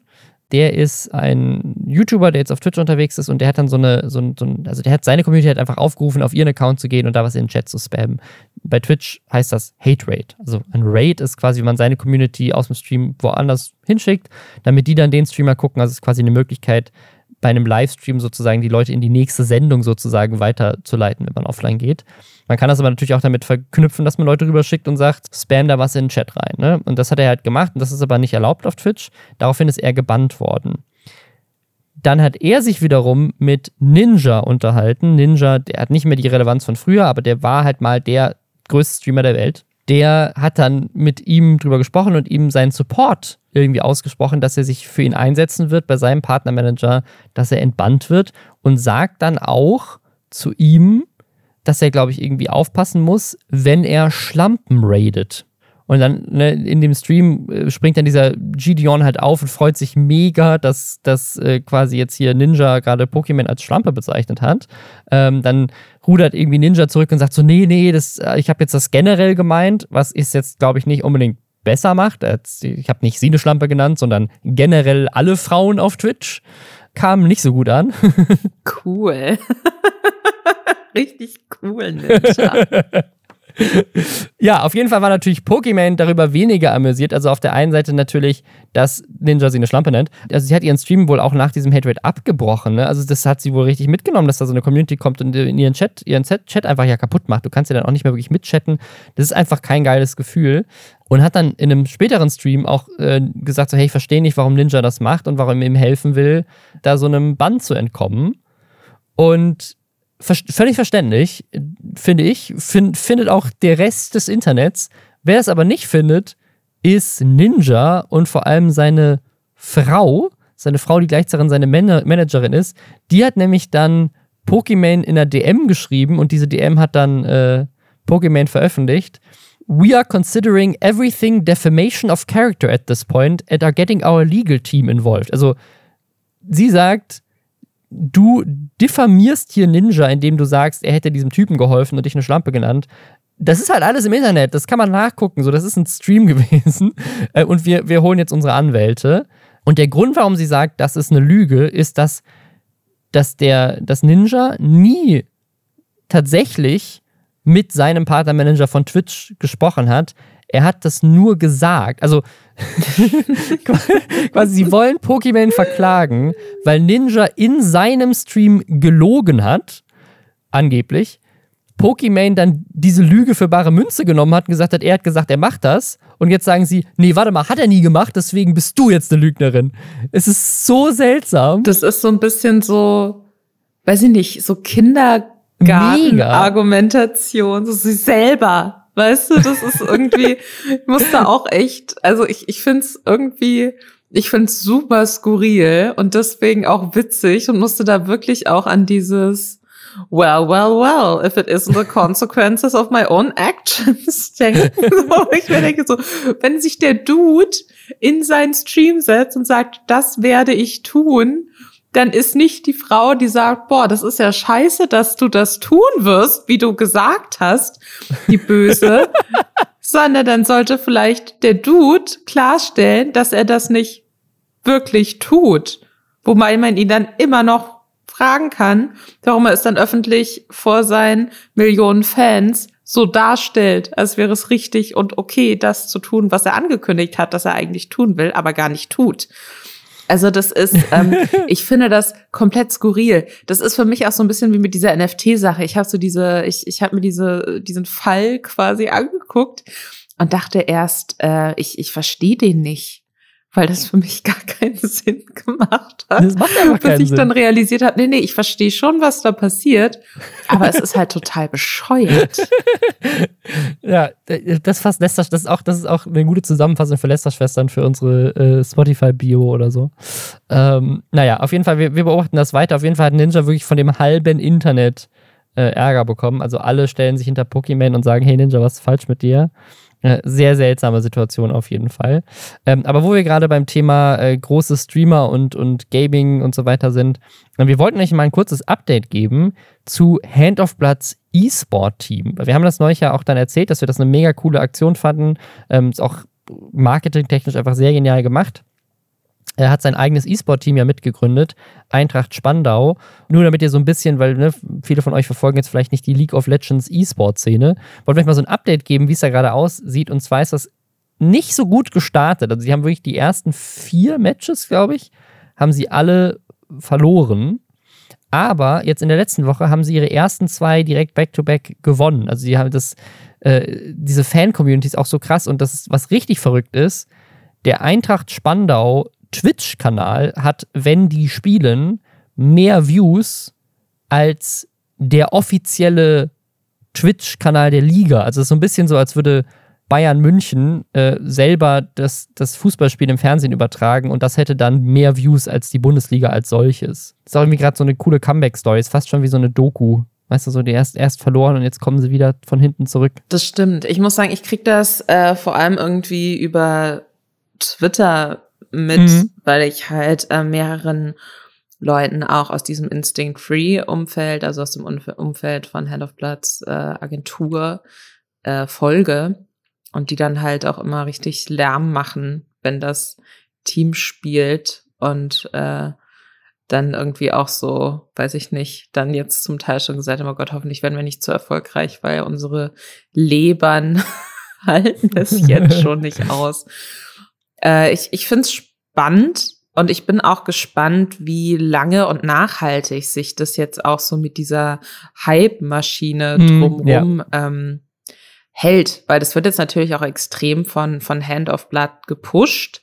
Der ist ein YouTuber, der jetzt auf Twitch unterwegs ist und der hat dann so eine, so ein, so ein, also der hat seine Community hat einfach aufgerufen, auf ihren Account zu gehen und da was in den Chat zu spammen. Bei Twitch heißt das Hate Rate. Also ein Raid ist quasi, wie man seine Community aus dem Stream woanders hinschickt, damit die dann den Streamer gucken. Also es ist quasi eine Möglichkeit, bei einem Livestream sozusagen die Leute in die nächste Sendung sozusagen weiterzuleiten, wenn man offline geht. Man kann das aber natürlich auch damit verknüpfen, dass man Leute rüberschickt und sagt, spam da was in den Chat rein. Ne? Und das hat er halt gemacht und das ist aber nicht erlaubt auf Twitch. Daraufhin ist er gebannt worden. Dann hat er sich wiederum mit Ninja unterhalten. Ninja, der hat nicht mehr die Relevanz von früher, aber der war halt mal der größte Streamer der Welt. Der hat dann mit ihm drüber gesprochen und ihm seinen Support irgendwie ausgesprochen, dass er sich für ihn einsetzen wird bei seinem Partnermanager, dass er entbannt wird und sagt dann auch zu ihm, dass er, glaube ich, irgendwie aufpassen muss, wenn er Schlampen raidet. Und dann ne, in dem Stream äh, springt dann dieser Gideon halt auf und freut sich mega, dass, dass äh, quasi jetzt hier Ninja gerade Pokémon als Schlampe bezeichnet hat. Ähm, dann rudert irgendwie Ninja zurück und sagt so, nee, nee, das, äh, ich habe jetzt das generell gemeint, was ist jetzt, glaube ich, nicht unbedingt besser macht. Ich habe nicht sie eine Schlampe genannt, sondern generell alle Frauen auf Twitch kamen nicht so gut an. Cool. Richtig cool, Ninja. ja, auf jeden Fall war natürlich Pokémon darüber weniger amüsiert. Also auf der einen Seite natürlich, dass Ninja sie eine Schlampe nennt. Also sie hat ihren Stream wohl auch nach diesem Haterate abgebrochen. Ne? Also das hat sie wohl richtig mitgenommen, dass da so eine Community kommt und in ihren Chat, ihren Chat einfach ja kaputt macht. Du kannst ja dann auch nicht mehr wirklich mitchatten. Das ist einfach kein geiles Gefühl. und hat dann in einem späteren Stream auch äh, gesagt, so, hey, ich verstehe nicht, warum Ninja das macht und warum ihm helfen will, da so einem Bann zu entkommen. Und ver völlig verständlich, finde ich, find, findet auch der Rest des Internets. Wer es aber nicht findet, ist Ninja und vor allem seine Frau, seine Frau, die gleichzeitig seine Man Managerin ist. Die hat nämlich dann Pokimane in der DM geschrieben und diese DM hat dann äh, Pokimane veröffentlicht. We are considering everything defamation of character at this point and are getting our legal team involved. Also sie sagt, du diffamierst hier Ninja, indem du sagst, er hätte diesem Typen geholfen und dich eine Schlampe genannt. Das ist halt alles im Internet, das kann man nachgucken. So, das ist ein Stream gewesen. Äh, und wir, wir holen jetzt unsere Anwälte. Und der Grund, warum sie sagt, das ist eine Lüge, ist, dass, dass der das Ninja nie tatsächlich mit seinem Partnermanager von Twitch gesprochen hat. Er hat das nur gesagt. Also quasi, sie wollen Pokémon verklagen, weil Ninja in seinem Stream gelogen hat, angeblich. Pokémon dann diese Lüge für bare Münze genommen hat und gesagt hat, er hat gesagt, er macht das. Und jetzt sagen sie, nee, warte mal, hat er nie gemacht, deswegen bist du jetzt eine Lügnerin. Es ist so seltsam. Das ist so ein bisschen so, weiß ich nicht, so Kindergarten-Argumentation, so sie selber. Weißt du, das ist irgendwie, ich muss da auch echt, also ich, ich finde es irgendwie, ich finde es super skurril und deswegen auch witzig und musste da wirklich auch an dieses well, well, well, if it isn't the consequences of my own actions denken. ich mir denke so, wenn sich der Dude in seinen Stream setzt und sagt, das werde ich tun, dann ist nicht die Frau, die sagt, boah, das ist ja scheiße, dass du das tun wirst, wie du gesagt hast, die Böse, sondern dann sollte vielleicht der Dude klarstellen, dass er das nicht wirklich tut. Wobei man ihn dann immer noch fragen kann, warum er es dann öffentlich vor seinen Millionen Fans so darstellt, als wäre es richtig und okay, das zu tun, was er angekündigt hat, dass er eigentlich tun will, aber gar nicht tut. Also das ist, ähm, ich finde das komplett skurril. Das ist für mich auch so ein bisschen wie mit dieser NFT-Sache. Ich habe so diese, ich, ich habe mir diese, diesen Fall quasi angeguckt und dachte erst, äh, ich, ich verstehe den nicht weil das für mich gar keinen Sinn gemacht hat. Das macht einfach keinen Bis ich Sinn. dann realisiert habe, nee, nee, ich verstehe schon, was da passiert, aber es ist halt total bescheuert. ja, das fasst Lester, das ist auch, das ist auch eine gute Zusammenfassung für Lester-Schwestern für unsere äh, Spotify-Bio oder so. Ähm, naja, auf jeden Fall, wir, wir beobachten das weiter. Auf jeden Fall hat Ninja wirklich von dem halben Internet äh, Ärger bekommen. Also alle stellen sich hinter Pokémon und sagen, hey Ninja, was ist falsch mit dir? Sehr seltsame Situation auf jeden Fall. Ähm, aber wo wir gerade beim Thema äh, große Streamer und, und Gaming und so weiter sind, äh, wir wollten euch mal ein kurzes Update geben zu Hand of Bloods E-Sport-Team. Wir haben das neulich ja auch dann erzählt, dass wir das eine mega coole Aktion fanden. Ähm, ist auch marketingtechnisch einfach sehr genial gemacht. Er hat sein eigenes E-Sport-Team ja mitgegründet, Eintracht Spandau. Nur damit ihr so ein bisschen, weil ne, viele von euch verfolgen jetzt vielleicht nicht die League of Legends E-Sport-Szene, wollte ich mal so ein Update geben, wie es da gerade aussieht. Und zwar ist das nicht so gut gestartet. Also sie haben wirklich die ersten vier Matches, glaube ich, haben sie alle verloren. Aber jetzt in der letzten Woche haben sie ihre ersten zwei direkt back-to-back -back gewonnen. Also sie haben das, äh, diese Fan-Community ist auch so krass. Und das was richtig verrückt ist, der Eintracht Spandau Twitch-Kanal hat, wenn die spielen, mehr Views als der offizielle Twitch-Kanal der Liga. Also es ist so ein bisschen so, als würde Bayern München äh, selber das, das Fußballspiel im Fernsehen übertragen und das hätte dann mehr Views als die Bundesliga als solches. Das ist auch irgendwie gerade so eine coole Comeback-Story. Ist fast schon wie so eine Doku. Weißt du, so die erst, erst verloren und jetzt kommen sie wieder von hinten zurück. Das stimmt. Ich muss sagen, ich krieg das äh, vor allem irgendwie über Twitter mit, mhm. weil ich halt äh, mehreren Leuten auch aus diesem Instinct-Free-Umfeld, also aus dem Umfeld von Hand of Bloods äh, Agentur äh, folge und die dann halt auch immer richtig Lärm machen, wenn das Team spielt und äh, dann irgendwie auch so, weiß ich nicht, dann jetzt zum Teil schon gesagt oh Gott, hoffentlich werden wir nicht zu erfolgreich, weil unsere Lebern halten es jetzt schon nicht aus. Äh, ich ich finde es spannend und ich bin auch gespannt, wie lange und nachhaltig sich das jetzt auch so mit dieser Hype-Maschine drumherum ja. ähm, hält, weil das wird jetzt natürlich auch extrem von, von Hand of Blood gepusht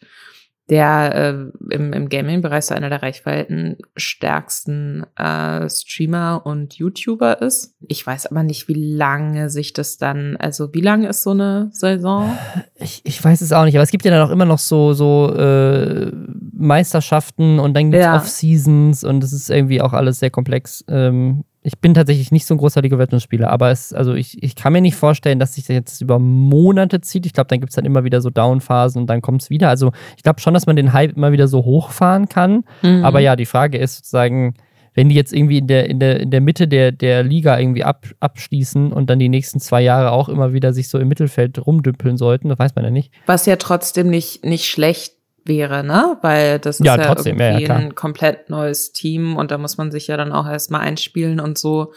der äh, im, im Gaming-Bereich so einer der reichweitenstärksten äh, Streamer und YouTuber ist. Ich weiß aber nicht, wie lange sich das dann, also wie lange ist so eine Saison? Ich, ich weiß es auch nicht, aber es gibt ja dann auch immer noch so, so äh, Meisterschaften und dann gibt es ja. Off-Seasons und es ist irgendwie auch alles sehr komplex. Ähm, ich bin tatsächlich nicht so ein großer League of Legends Spieler, aber es, also ich, ich kann mir nicht vorstellen, dass sich das jetzt über Monate zieht. Ich glaube, dann gibt es dann immer wieder so Downphasen und dann kommt es wieder. Also ich glaube schon, dass man den Hype immer wieder so hochfahren kann. Mhm. Aber ja, die Frage ist sozusagen, wenn die jetzt irgendwie in der, in der, in der Mitte der, der Liga irgendwie ab, abschließen und dann die nächsten zwei Jahre auch immer wieder sich so im Mittelfeld rumdümpeln sollten, das weiß man ja nicht. Was ja trotzdem nicht, nicht schlecht wäre, ne? Weil das ist ja, ja trotzdem, irgendwie ja, ein komplett neues Team und da muss man sich ja dann auch erstmal einspielen und so.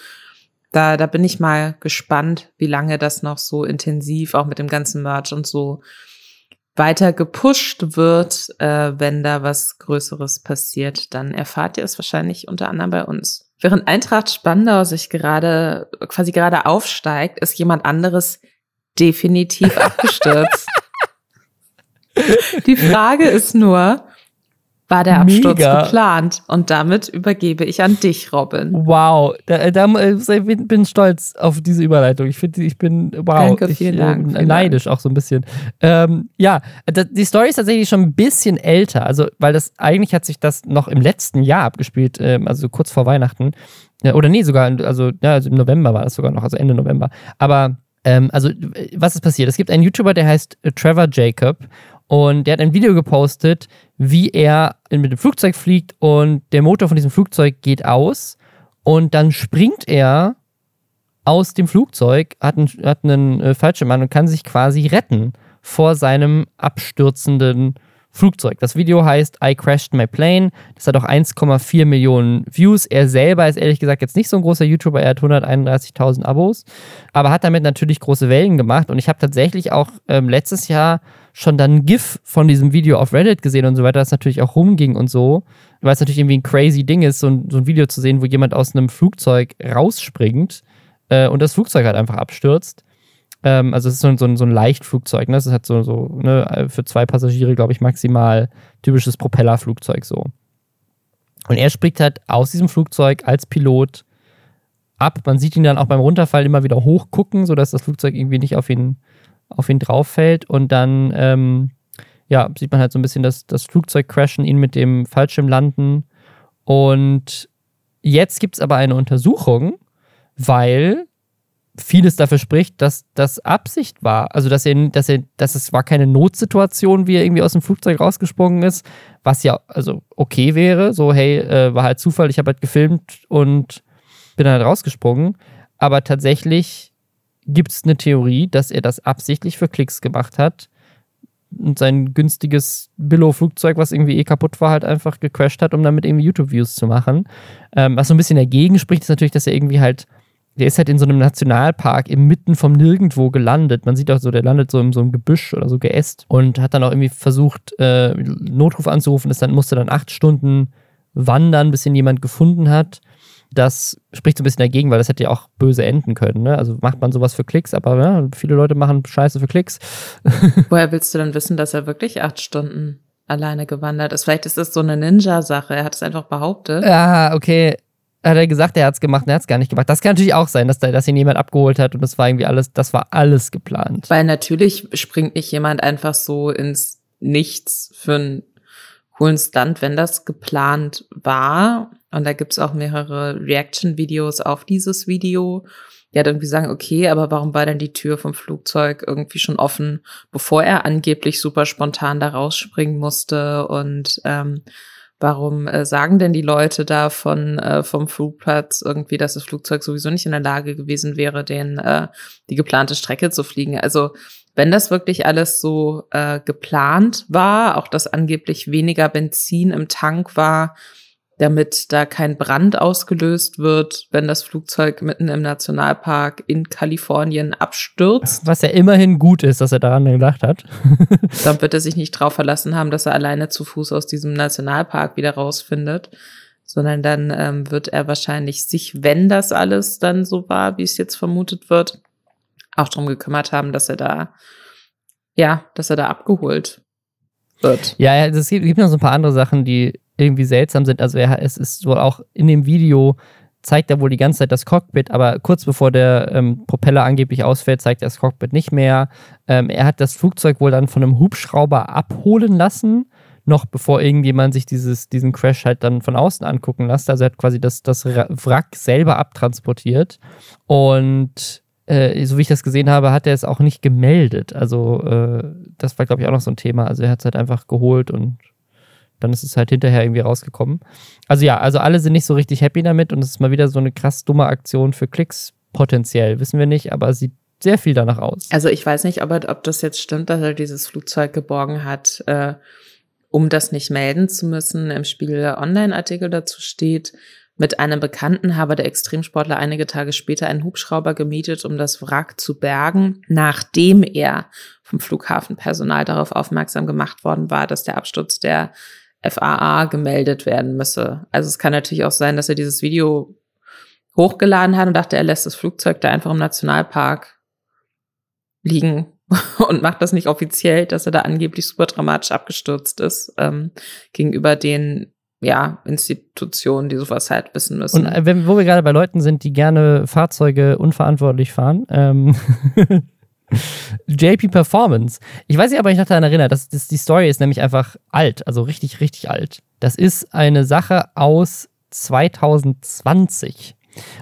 Da, da bin ich mal gespannt, wie lange das noch so intensiv auch mit dem ganzen Merch und so weiter gepusht wird. Äh, wenn da was Größeres passiert, dann erfahrt ihr es wahrscheinlich unter anderem bei uns. Während Eintracht Spandau sich gerade, quasi gerade aufsteigt, ist jemand anderes definitiv abgestürzt. Die Frage ist nur, war der Absturz Mega. geplant? Und damit übergebe ich an dich, Robin. Wow, da, da ich bin stolz auf diese Überleitung. Ich finde, ich bin wow, Danke, vielen ich, Dank. Äh, neidisch Dank. auch so ein bisschen. Ähm, ja, die Story ist tatsächlich schon ein bisschen älter, also weil das eigentlich hat sich das noch im letzten Jahr abgespielt, ähm, also kurz vor Weihnachten. Ja, oder nee, sogar, also, ja, also im November war das sogar noch, also Ende November. Aber ähm, also, was ist passiert? Es gibt einen YouTuber, der heißt Trevor Jacob und der hat ein Video gepostet, wie er mit dem Flugzeug fliegt und der Motor von diesem Flugzeug geht aus. Und dann springt er aus dem Flugzeug, hat einen, hat einen äh, Fallschirm an und kann sich quasi retten vor seinem abstürzenden Flugzeug. Das Video heißt I Crashed My Plane. Das hat auch 1,4 Millionen Views. Er selber ist ehrlich gesagt jetzt nicht so ein großer YouTuber. Er hat 131.000 Abos, aber hat damit natürlich große Wellen gemacht. Und ich habe tatsächlich auch ähm, letztes Jahr schon dann ein GIF von diesem Video auf Reddit gesehen und so weiter, das natürlich auch rumging und so. Weil es natürlich irgendwie ein crazy Ding ist, so ein, so ein Video zu sehen, wo jemand aus einem Flugzeug rausspringt äh, und das Flugzeug halt einfach abstürzt. Ähm, also es ist so, ein, so, ein, so ein Leichtflugzeug, ne? Das ist halt so, so ne, für zwei Passagiere, glaube ich, maximal typisches Propellerflugzeug so. Und er springt halt aus diesem Flugzeug als Pilot ab. Man sieht ihn dann auch beim Runterfallen immer wieder hochgucken, sodass das Flugzeug irgendwie nicht auf ihn, auf ihn drauf fällt. Und dann ähm, ja, sieht man halt so ein bisschen das, das Flugzeug crashen, ihn mit dem Fallschirm landen. Und jetzt gibt es aber eine Untersuchung, weil vieles dafür spricht, dass das Absicht war. Also, dass er, dass er, dass es war keine Notsituation, wie er irgendwie aus dem Flugzeug rausgesprungen ist, was ja also okay wäre. So, hey, äh, war halt Zufall, ich habe halt gefilmt und bin halt rausgesprungen. Aber tatsächlich gibt es eine Theorie, dass er das absichtlich für Klicks gemacht hat und sein günstiges Billo-Flugzeug, was irgendwie eh kaputt war, halt einfach gecrashed hat, um damit irgendwie YouTube-Views zu machen. Ähm, was so ein bisschen dagegen spricht, ist natürlich, dass er irgendwie halt der ist halt in so einem Nationalpark inmitten vom Nirgendwo gelandet. Man sieht auch so, der landet so in so einem Gebüsch oder so geäst und hat dann auch irgendwie versucht, äh, Notruf anzurufen. Das dann musste dann acht Stunden wandern, bis ihn jemand gefunden hat. Das spricht so ein bisschen dagegen, weil das hätte ja auch böse enden können. Ne? Also macht man sowas für Klicks, aber ja, viele Leute machen Scheiße für Klicks. Woher willst du dann wissen, dass er wirklich acht Stunden alleine gewandert ist? Vielleicht ist das so eine Ninja-Sache. Er hat es einfach behauptet. Ja, okay hat er gesagt, er hat es gemacht und er hat es gar nicht gemacht. Das kann natürlich auch sein, dass, da, dass ihn jemand abgeholt hat und das war irgendwie alles, das war alles geplant. Weil natürlich springt nicht jemand einfach so ins Nichts für einen coolen Stunt, wenn das geplant war. Und da gibt's auch mehrere Reaction-Videos auf dieses Video. Die hat irgendwie sagen, okay, aber warum war denn die Tür vom Flugzeug irgendwie schon offen, bevor er angeblich super spontan da rausspringen musste und ähm, Warum äh, sagen denn die Leute da von, äh, vom Flugplatz irgendwie, dass das Flugzeug sowieso nicht in der Lage gewesen wäre, den, äh, die geplante Strecke zu fliegen? Also wenn das wirklich alles so äh, geplant war, auch dass angeblich weniger Benzin im Tank war, damit da kein Brand ausgelöst wird, wenn das Flugzeug mitten im Nationalpark in Kalifornien abstürzt. Was ja immerhin gut ist, dass er daran gedacht hat. Dann wird er sich nicht drauf verlassen haben, dass er alleine zu Fuß aus diesem Nationalpark wieder rausfindet, sondern dann ähm, wird er wahrscheinlich sich, wenn das alles dann so war, wie es jetzt vermutet wird, auch darum gekümmert haben, dass er da, ja, dass er da abgeholt wird. Ja, es gibt noch so ein paar andere Sachen, die irgendwie seltsam sind. Also er, es ist wohl auch in dem Video zeigt er wohl die ganze Zeit das Cockpit, aber kurz bevor der ähm, Propeller angeblich ausfällt, zeigt er das Cockpit nicht mehr. Ähm, er hat das Flugzeug wohl dann von einem Hubschrauber abholen lassen, noch bevor irgendjemand sich dieses, diesen Crash halt dann von außen angucken lässt. Also er hat quasi das, das Wrack selber abtransportiert. Und äh, so wie ich das gesehen habe, hat er es auch nicht gemeldet. Also äh, das war, glaube ich, auch noch so ein Thema. Also er hat es halt einfach geholt und dann ist es halt hinterher irgendwie rausgekommen. Also ja, also alle sind nicht so richtig happy damit und es ist mal wieder so eine krass dumme Aktion für Klicks potenziell. Wissen wir nicht, aber sieht sehr viel danach aus. Also ich weiß nicht, ob, ob das jetzt stimmt, dass er dieses Flugzeug geborgen hat, äh, um das nicht melden zu müssen. Im Spiegel Online-Artikel dazu steht, mit einem Bekannten habe der Extremsportler einige Tage später einen Hubschrauber gemietet, um das Wrack zu bergen, nachdem er vom Flughafenpersonal darauf aufmerksam gemacht worden war, dass der Absturz der FAA gemeldet werden müsse. Also es kann natürlich auch sein, dass er dieses Video hochgeladen hat und dachte, er lässt das Flugzeug da einfach im Nationalpark liegen und macht das nicht offiziell, dass er da angeblich super dramatisch abgestürzt ist ähm, gegenüber den ja, Institutionen, die sowas halt wissen müssen. Und äh, wenn, wo wir gerade bei Leuten sind, die gerne Fahrzeuge unverantwortlich fahren, ähm, JP Performance. Ich weiß nicht, ob ich noch daran erinnere, dass, dass die Story ist nämlich einfach alt, also richtig, richtig alt. Das ist eine Sache aus 2020.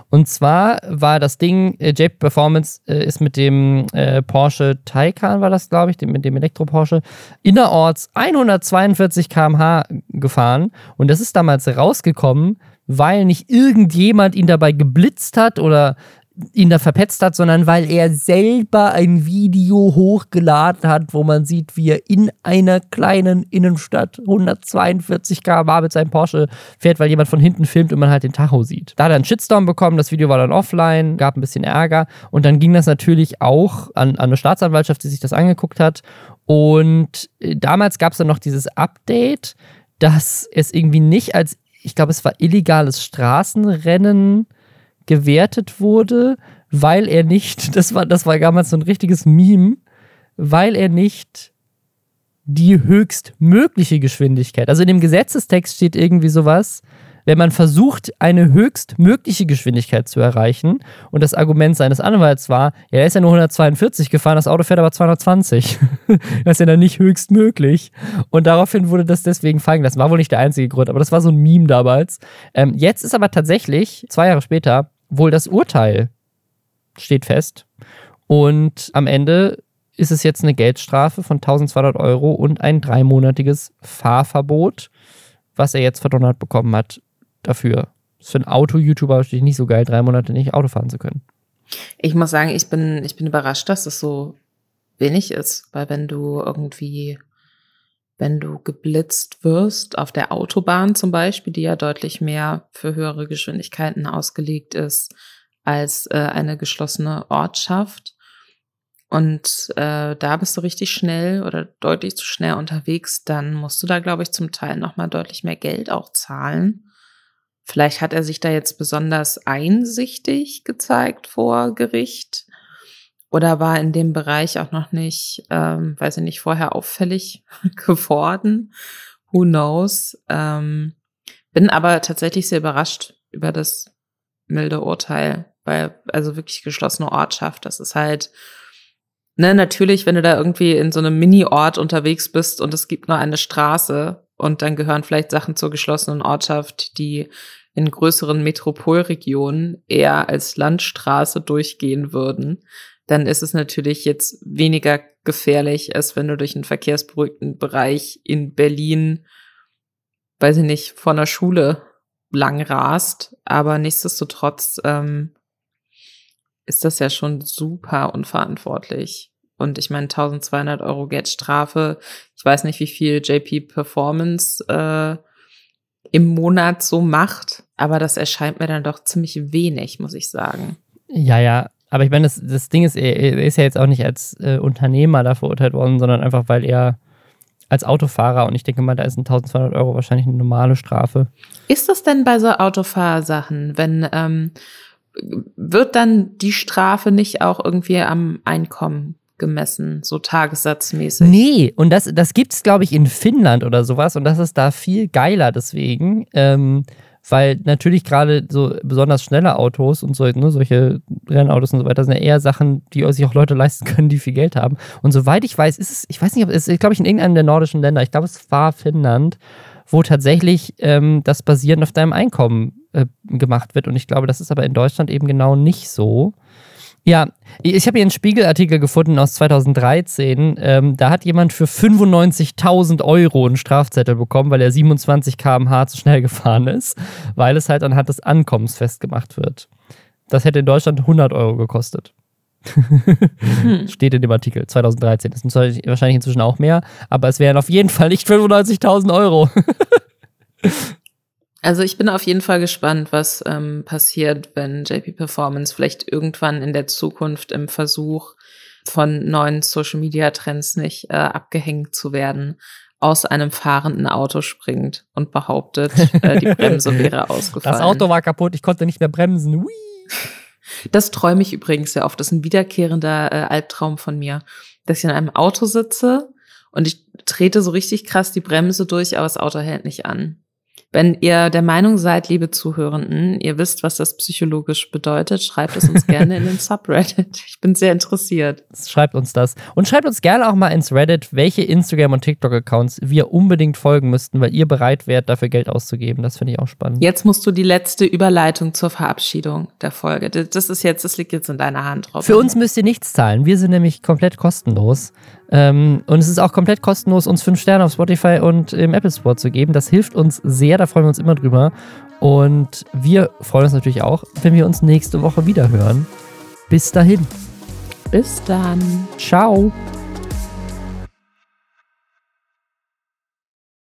Und zwar war das Ding, äh, JP Performance äh, ist mit dem äh, Porsche Taycan, war das, glaube ich, dem, mit dem Elektro-Porsche, innerorts 142 km/h gefahren. Und das ist damals rausgekommen, weil nicht irgendjemand ihn dabei geblitzt hat oder ihn da verpetzt hat, sondern weil er selber ein Video hochgeladen hat, wo man sieht, wie er in einer kleinen Innenstadt 142 km/h mit seinem Porsche fährt, weil jemand von hinten filmt und man halt den Tacho sieht. Da hat er einen Shitstorm bekommen, das Video war dann offline, gab ein bisschen Ärger und dann ging das natürlich auch an, an eine Staatsanwaltschaft, die sich das angeguckt hat und äh, damals gab es dann noch dieses Update, dass es irgendwie nicht als, ich glaube, es war illegales Straßenrennen gewertet wurde, weil er nicht, das war, das war damals so ein richtiges Meme, weil er nicht die höchstmögliche Geschwindigkeit, also in dem Gesetzestext steht irgendwie sowas, wenn man versucht, eine höchstmögliche Geschwindigkeit zu erreichen und das Argument seines Anwalts war, ja, er ist ja nur 142 gefahren, das Auto fährt aber 220. das ist ja dann nicht höchstmöglich. Und daraufhin wurde das deswegen fallen gelassen. War wohl nicht der einzige Grund, aber das war so ein Meme damals. Ähm, jetzt ist aber tatsächlich, zwei Jahre später, wohl das Urteil steht fest. Und am Ende ist es jetzt eine Geldstrafe von 1200 Euro und ein dreimonatiges Fahrverbot, was er jetzt verdonnert bekommen hat dafür. Das ist für einen Auto-YouTuber natürlich nicht so geil, drei Monate nicht Auto fahren zu können. Ich muss sagen, ich bin, ich bin überrascht, dass es so wenig ist, weil wenn du irgendwie, wenn du geblitzt wirst auf der Autobahn zum Beispiel, die ja deutlich mehr für höhere Geschwindigkeiten ausgelegt ist als äh, eine geschlossene Ortschaft, und äh, da bist du richtig schnell oder deutlich zu schnell unterwegs, dann musst du da, glaube ich, zum Teil nochmal deutlich mehr Geld auch zahlen. Vielleicht hat er sich da jetzt besonders einsichtig gezeigt vor Gericht oder war in dem Bereich auch noch nicht, ähm, weiß ich nicht, vorher auffällig geworden. Who knows? Ähm, bin aber tatsächlich sehr überrascht über das milde Urteil, weil also wirklich geschlossene Ortschaft, das ist halt, ne, natürlich, wenn du da irgendwie in so einem Mini-Ort unterwegs bist und es gibt nur eine Straße, und dann gehören vielleicht Sachen zur geschlossenen Ortschaft, die in größeren Metropolregionen eher als Landstraße durchgehen würden, dann ist es natürlich jetzt weniger gefährlich, als wenn du durch einen verkehrsberuhigten Bereich in Berlin, weiß ich nicht, von der Schule lang rast. Aber nichtsdestotrotz ähm, ist das ja schon super unverantwortlich. Und ich meine, 1200 Euro Geldstrafe. Ich weiß nicht, wie viel JP Performance äh, im Monat so macht, aber das erscheint mir dann doch ziemlich wenig, muss ich sagen. Ja, ja. Aber ich meine, das, das Ding ist, er, er ist ja jetzt auch nicht als äh, Unternehmer da verurteilt worden, sondern einfach, weil er als Autofahrer und ich denke mal, da ist ein 1200 Euro wahrscheinlich eine normale Strafe. Ist das denn bei so Autofahrsachen, wenn ähm, wird dann die Strafe nicht auch irgendwie am Einkommen gemessen, so tagessatzmäßig? Nee, und das, das gibt es, glaube ich, in Finnland oder sowas und das ist da viel geiler deswegen. Ähm, weil natürlich gerade so besonders schnelle Autos und so, ne, solche Rennautos und so weiter sind ja eher Sachen, die sich auch Leute leisten können, die viel Geld haben. Und soweit ich weiß, ist es, ich weiß nicht, ob es ist, glaube ich, in irgendeinem der nordischen Länder, ich glaube, es war Finnland, wo tatsächlich ähm, das basierend auf deinem Einkommen äh, gemacht wird. Und ich glaube, das ist aber in Deutschland eben genau nicht so. Ja, ich habe hier einen Spiegelartikel gefunden aus 2013. Ähm, da hat jemand für 95.000 Euro einen Strafzettel bekommen, weil er 27 km/h zu schnell gefahren ist, weil es halt anhand des Ankommens festgemacht wird. Das hätte in Deutschland 100 Euro gekostet. hm. Steht in dem Artikel 2013. Das sind wahrscheinlich inzwischen auch mehr, aber es wären auf jeden Fall nicht 95.000 Euro. Also ich bin auf jeden Fall gespannt, was ähm, passiert, wenn JP Performance vielleicht irgendwann in der Zukunft im Versuch von neuen Social-Media-Trends nicht äh, abgehängt zu werden, aus einem fahrenden Auto springt und behauptet, äh, die Bremse wäre ausgefallen. Das Auto war kaputt, ich konnte nicht mehr bremsen. Hui. Das träume ich übrigens sehr oft. Das ist ein wiederkehrender äh, Albtraum von mir, dass ich in einem Auto sitze und ich trete so richtig krass die Bremse durch, aber das Auto hält nicht an. Wenn ihr der Meinung seid, liebe Zuhörenden, ihr wisst, was das psychologisch bedeutet, schreibt es uns gerne in den Subreddit. Ich bin sehr interessiert. Schreibt uns das. Und schreibt uns gerne auch mal ins Reddit, welche Instagram- und TikTok-Accounts wir unbedingt folgen müssten, weil ihr bereit wärt, dafür Geld auszugeben. Das finde ich auch spannend. Jetzt musst du die letzte Überleitung zur Verabschiedung der Folge. Das ist jetzt, das liegt jetzt in deiner Hand drauf. Für uns müsst ihr nichts zahlen. Wir sind nämlich komplett kostenlos. Ähm, und es ist auch komplett kostenlos, uns fünf Sterne auf Spotify und im Apple Store zu geben. Das hilft uns sehr, da freuen wir uns immer drüber. Und wir freuen uns natürlich auch, wenn wir uns nächste Woche wieder hören. Bis dahin. Bis dann. Ciao.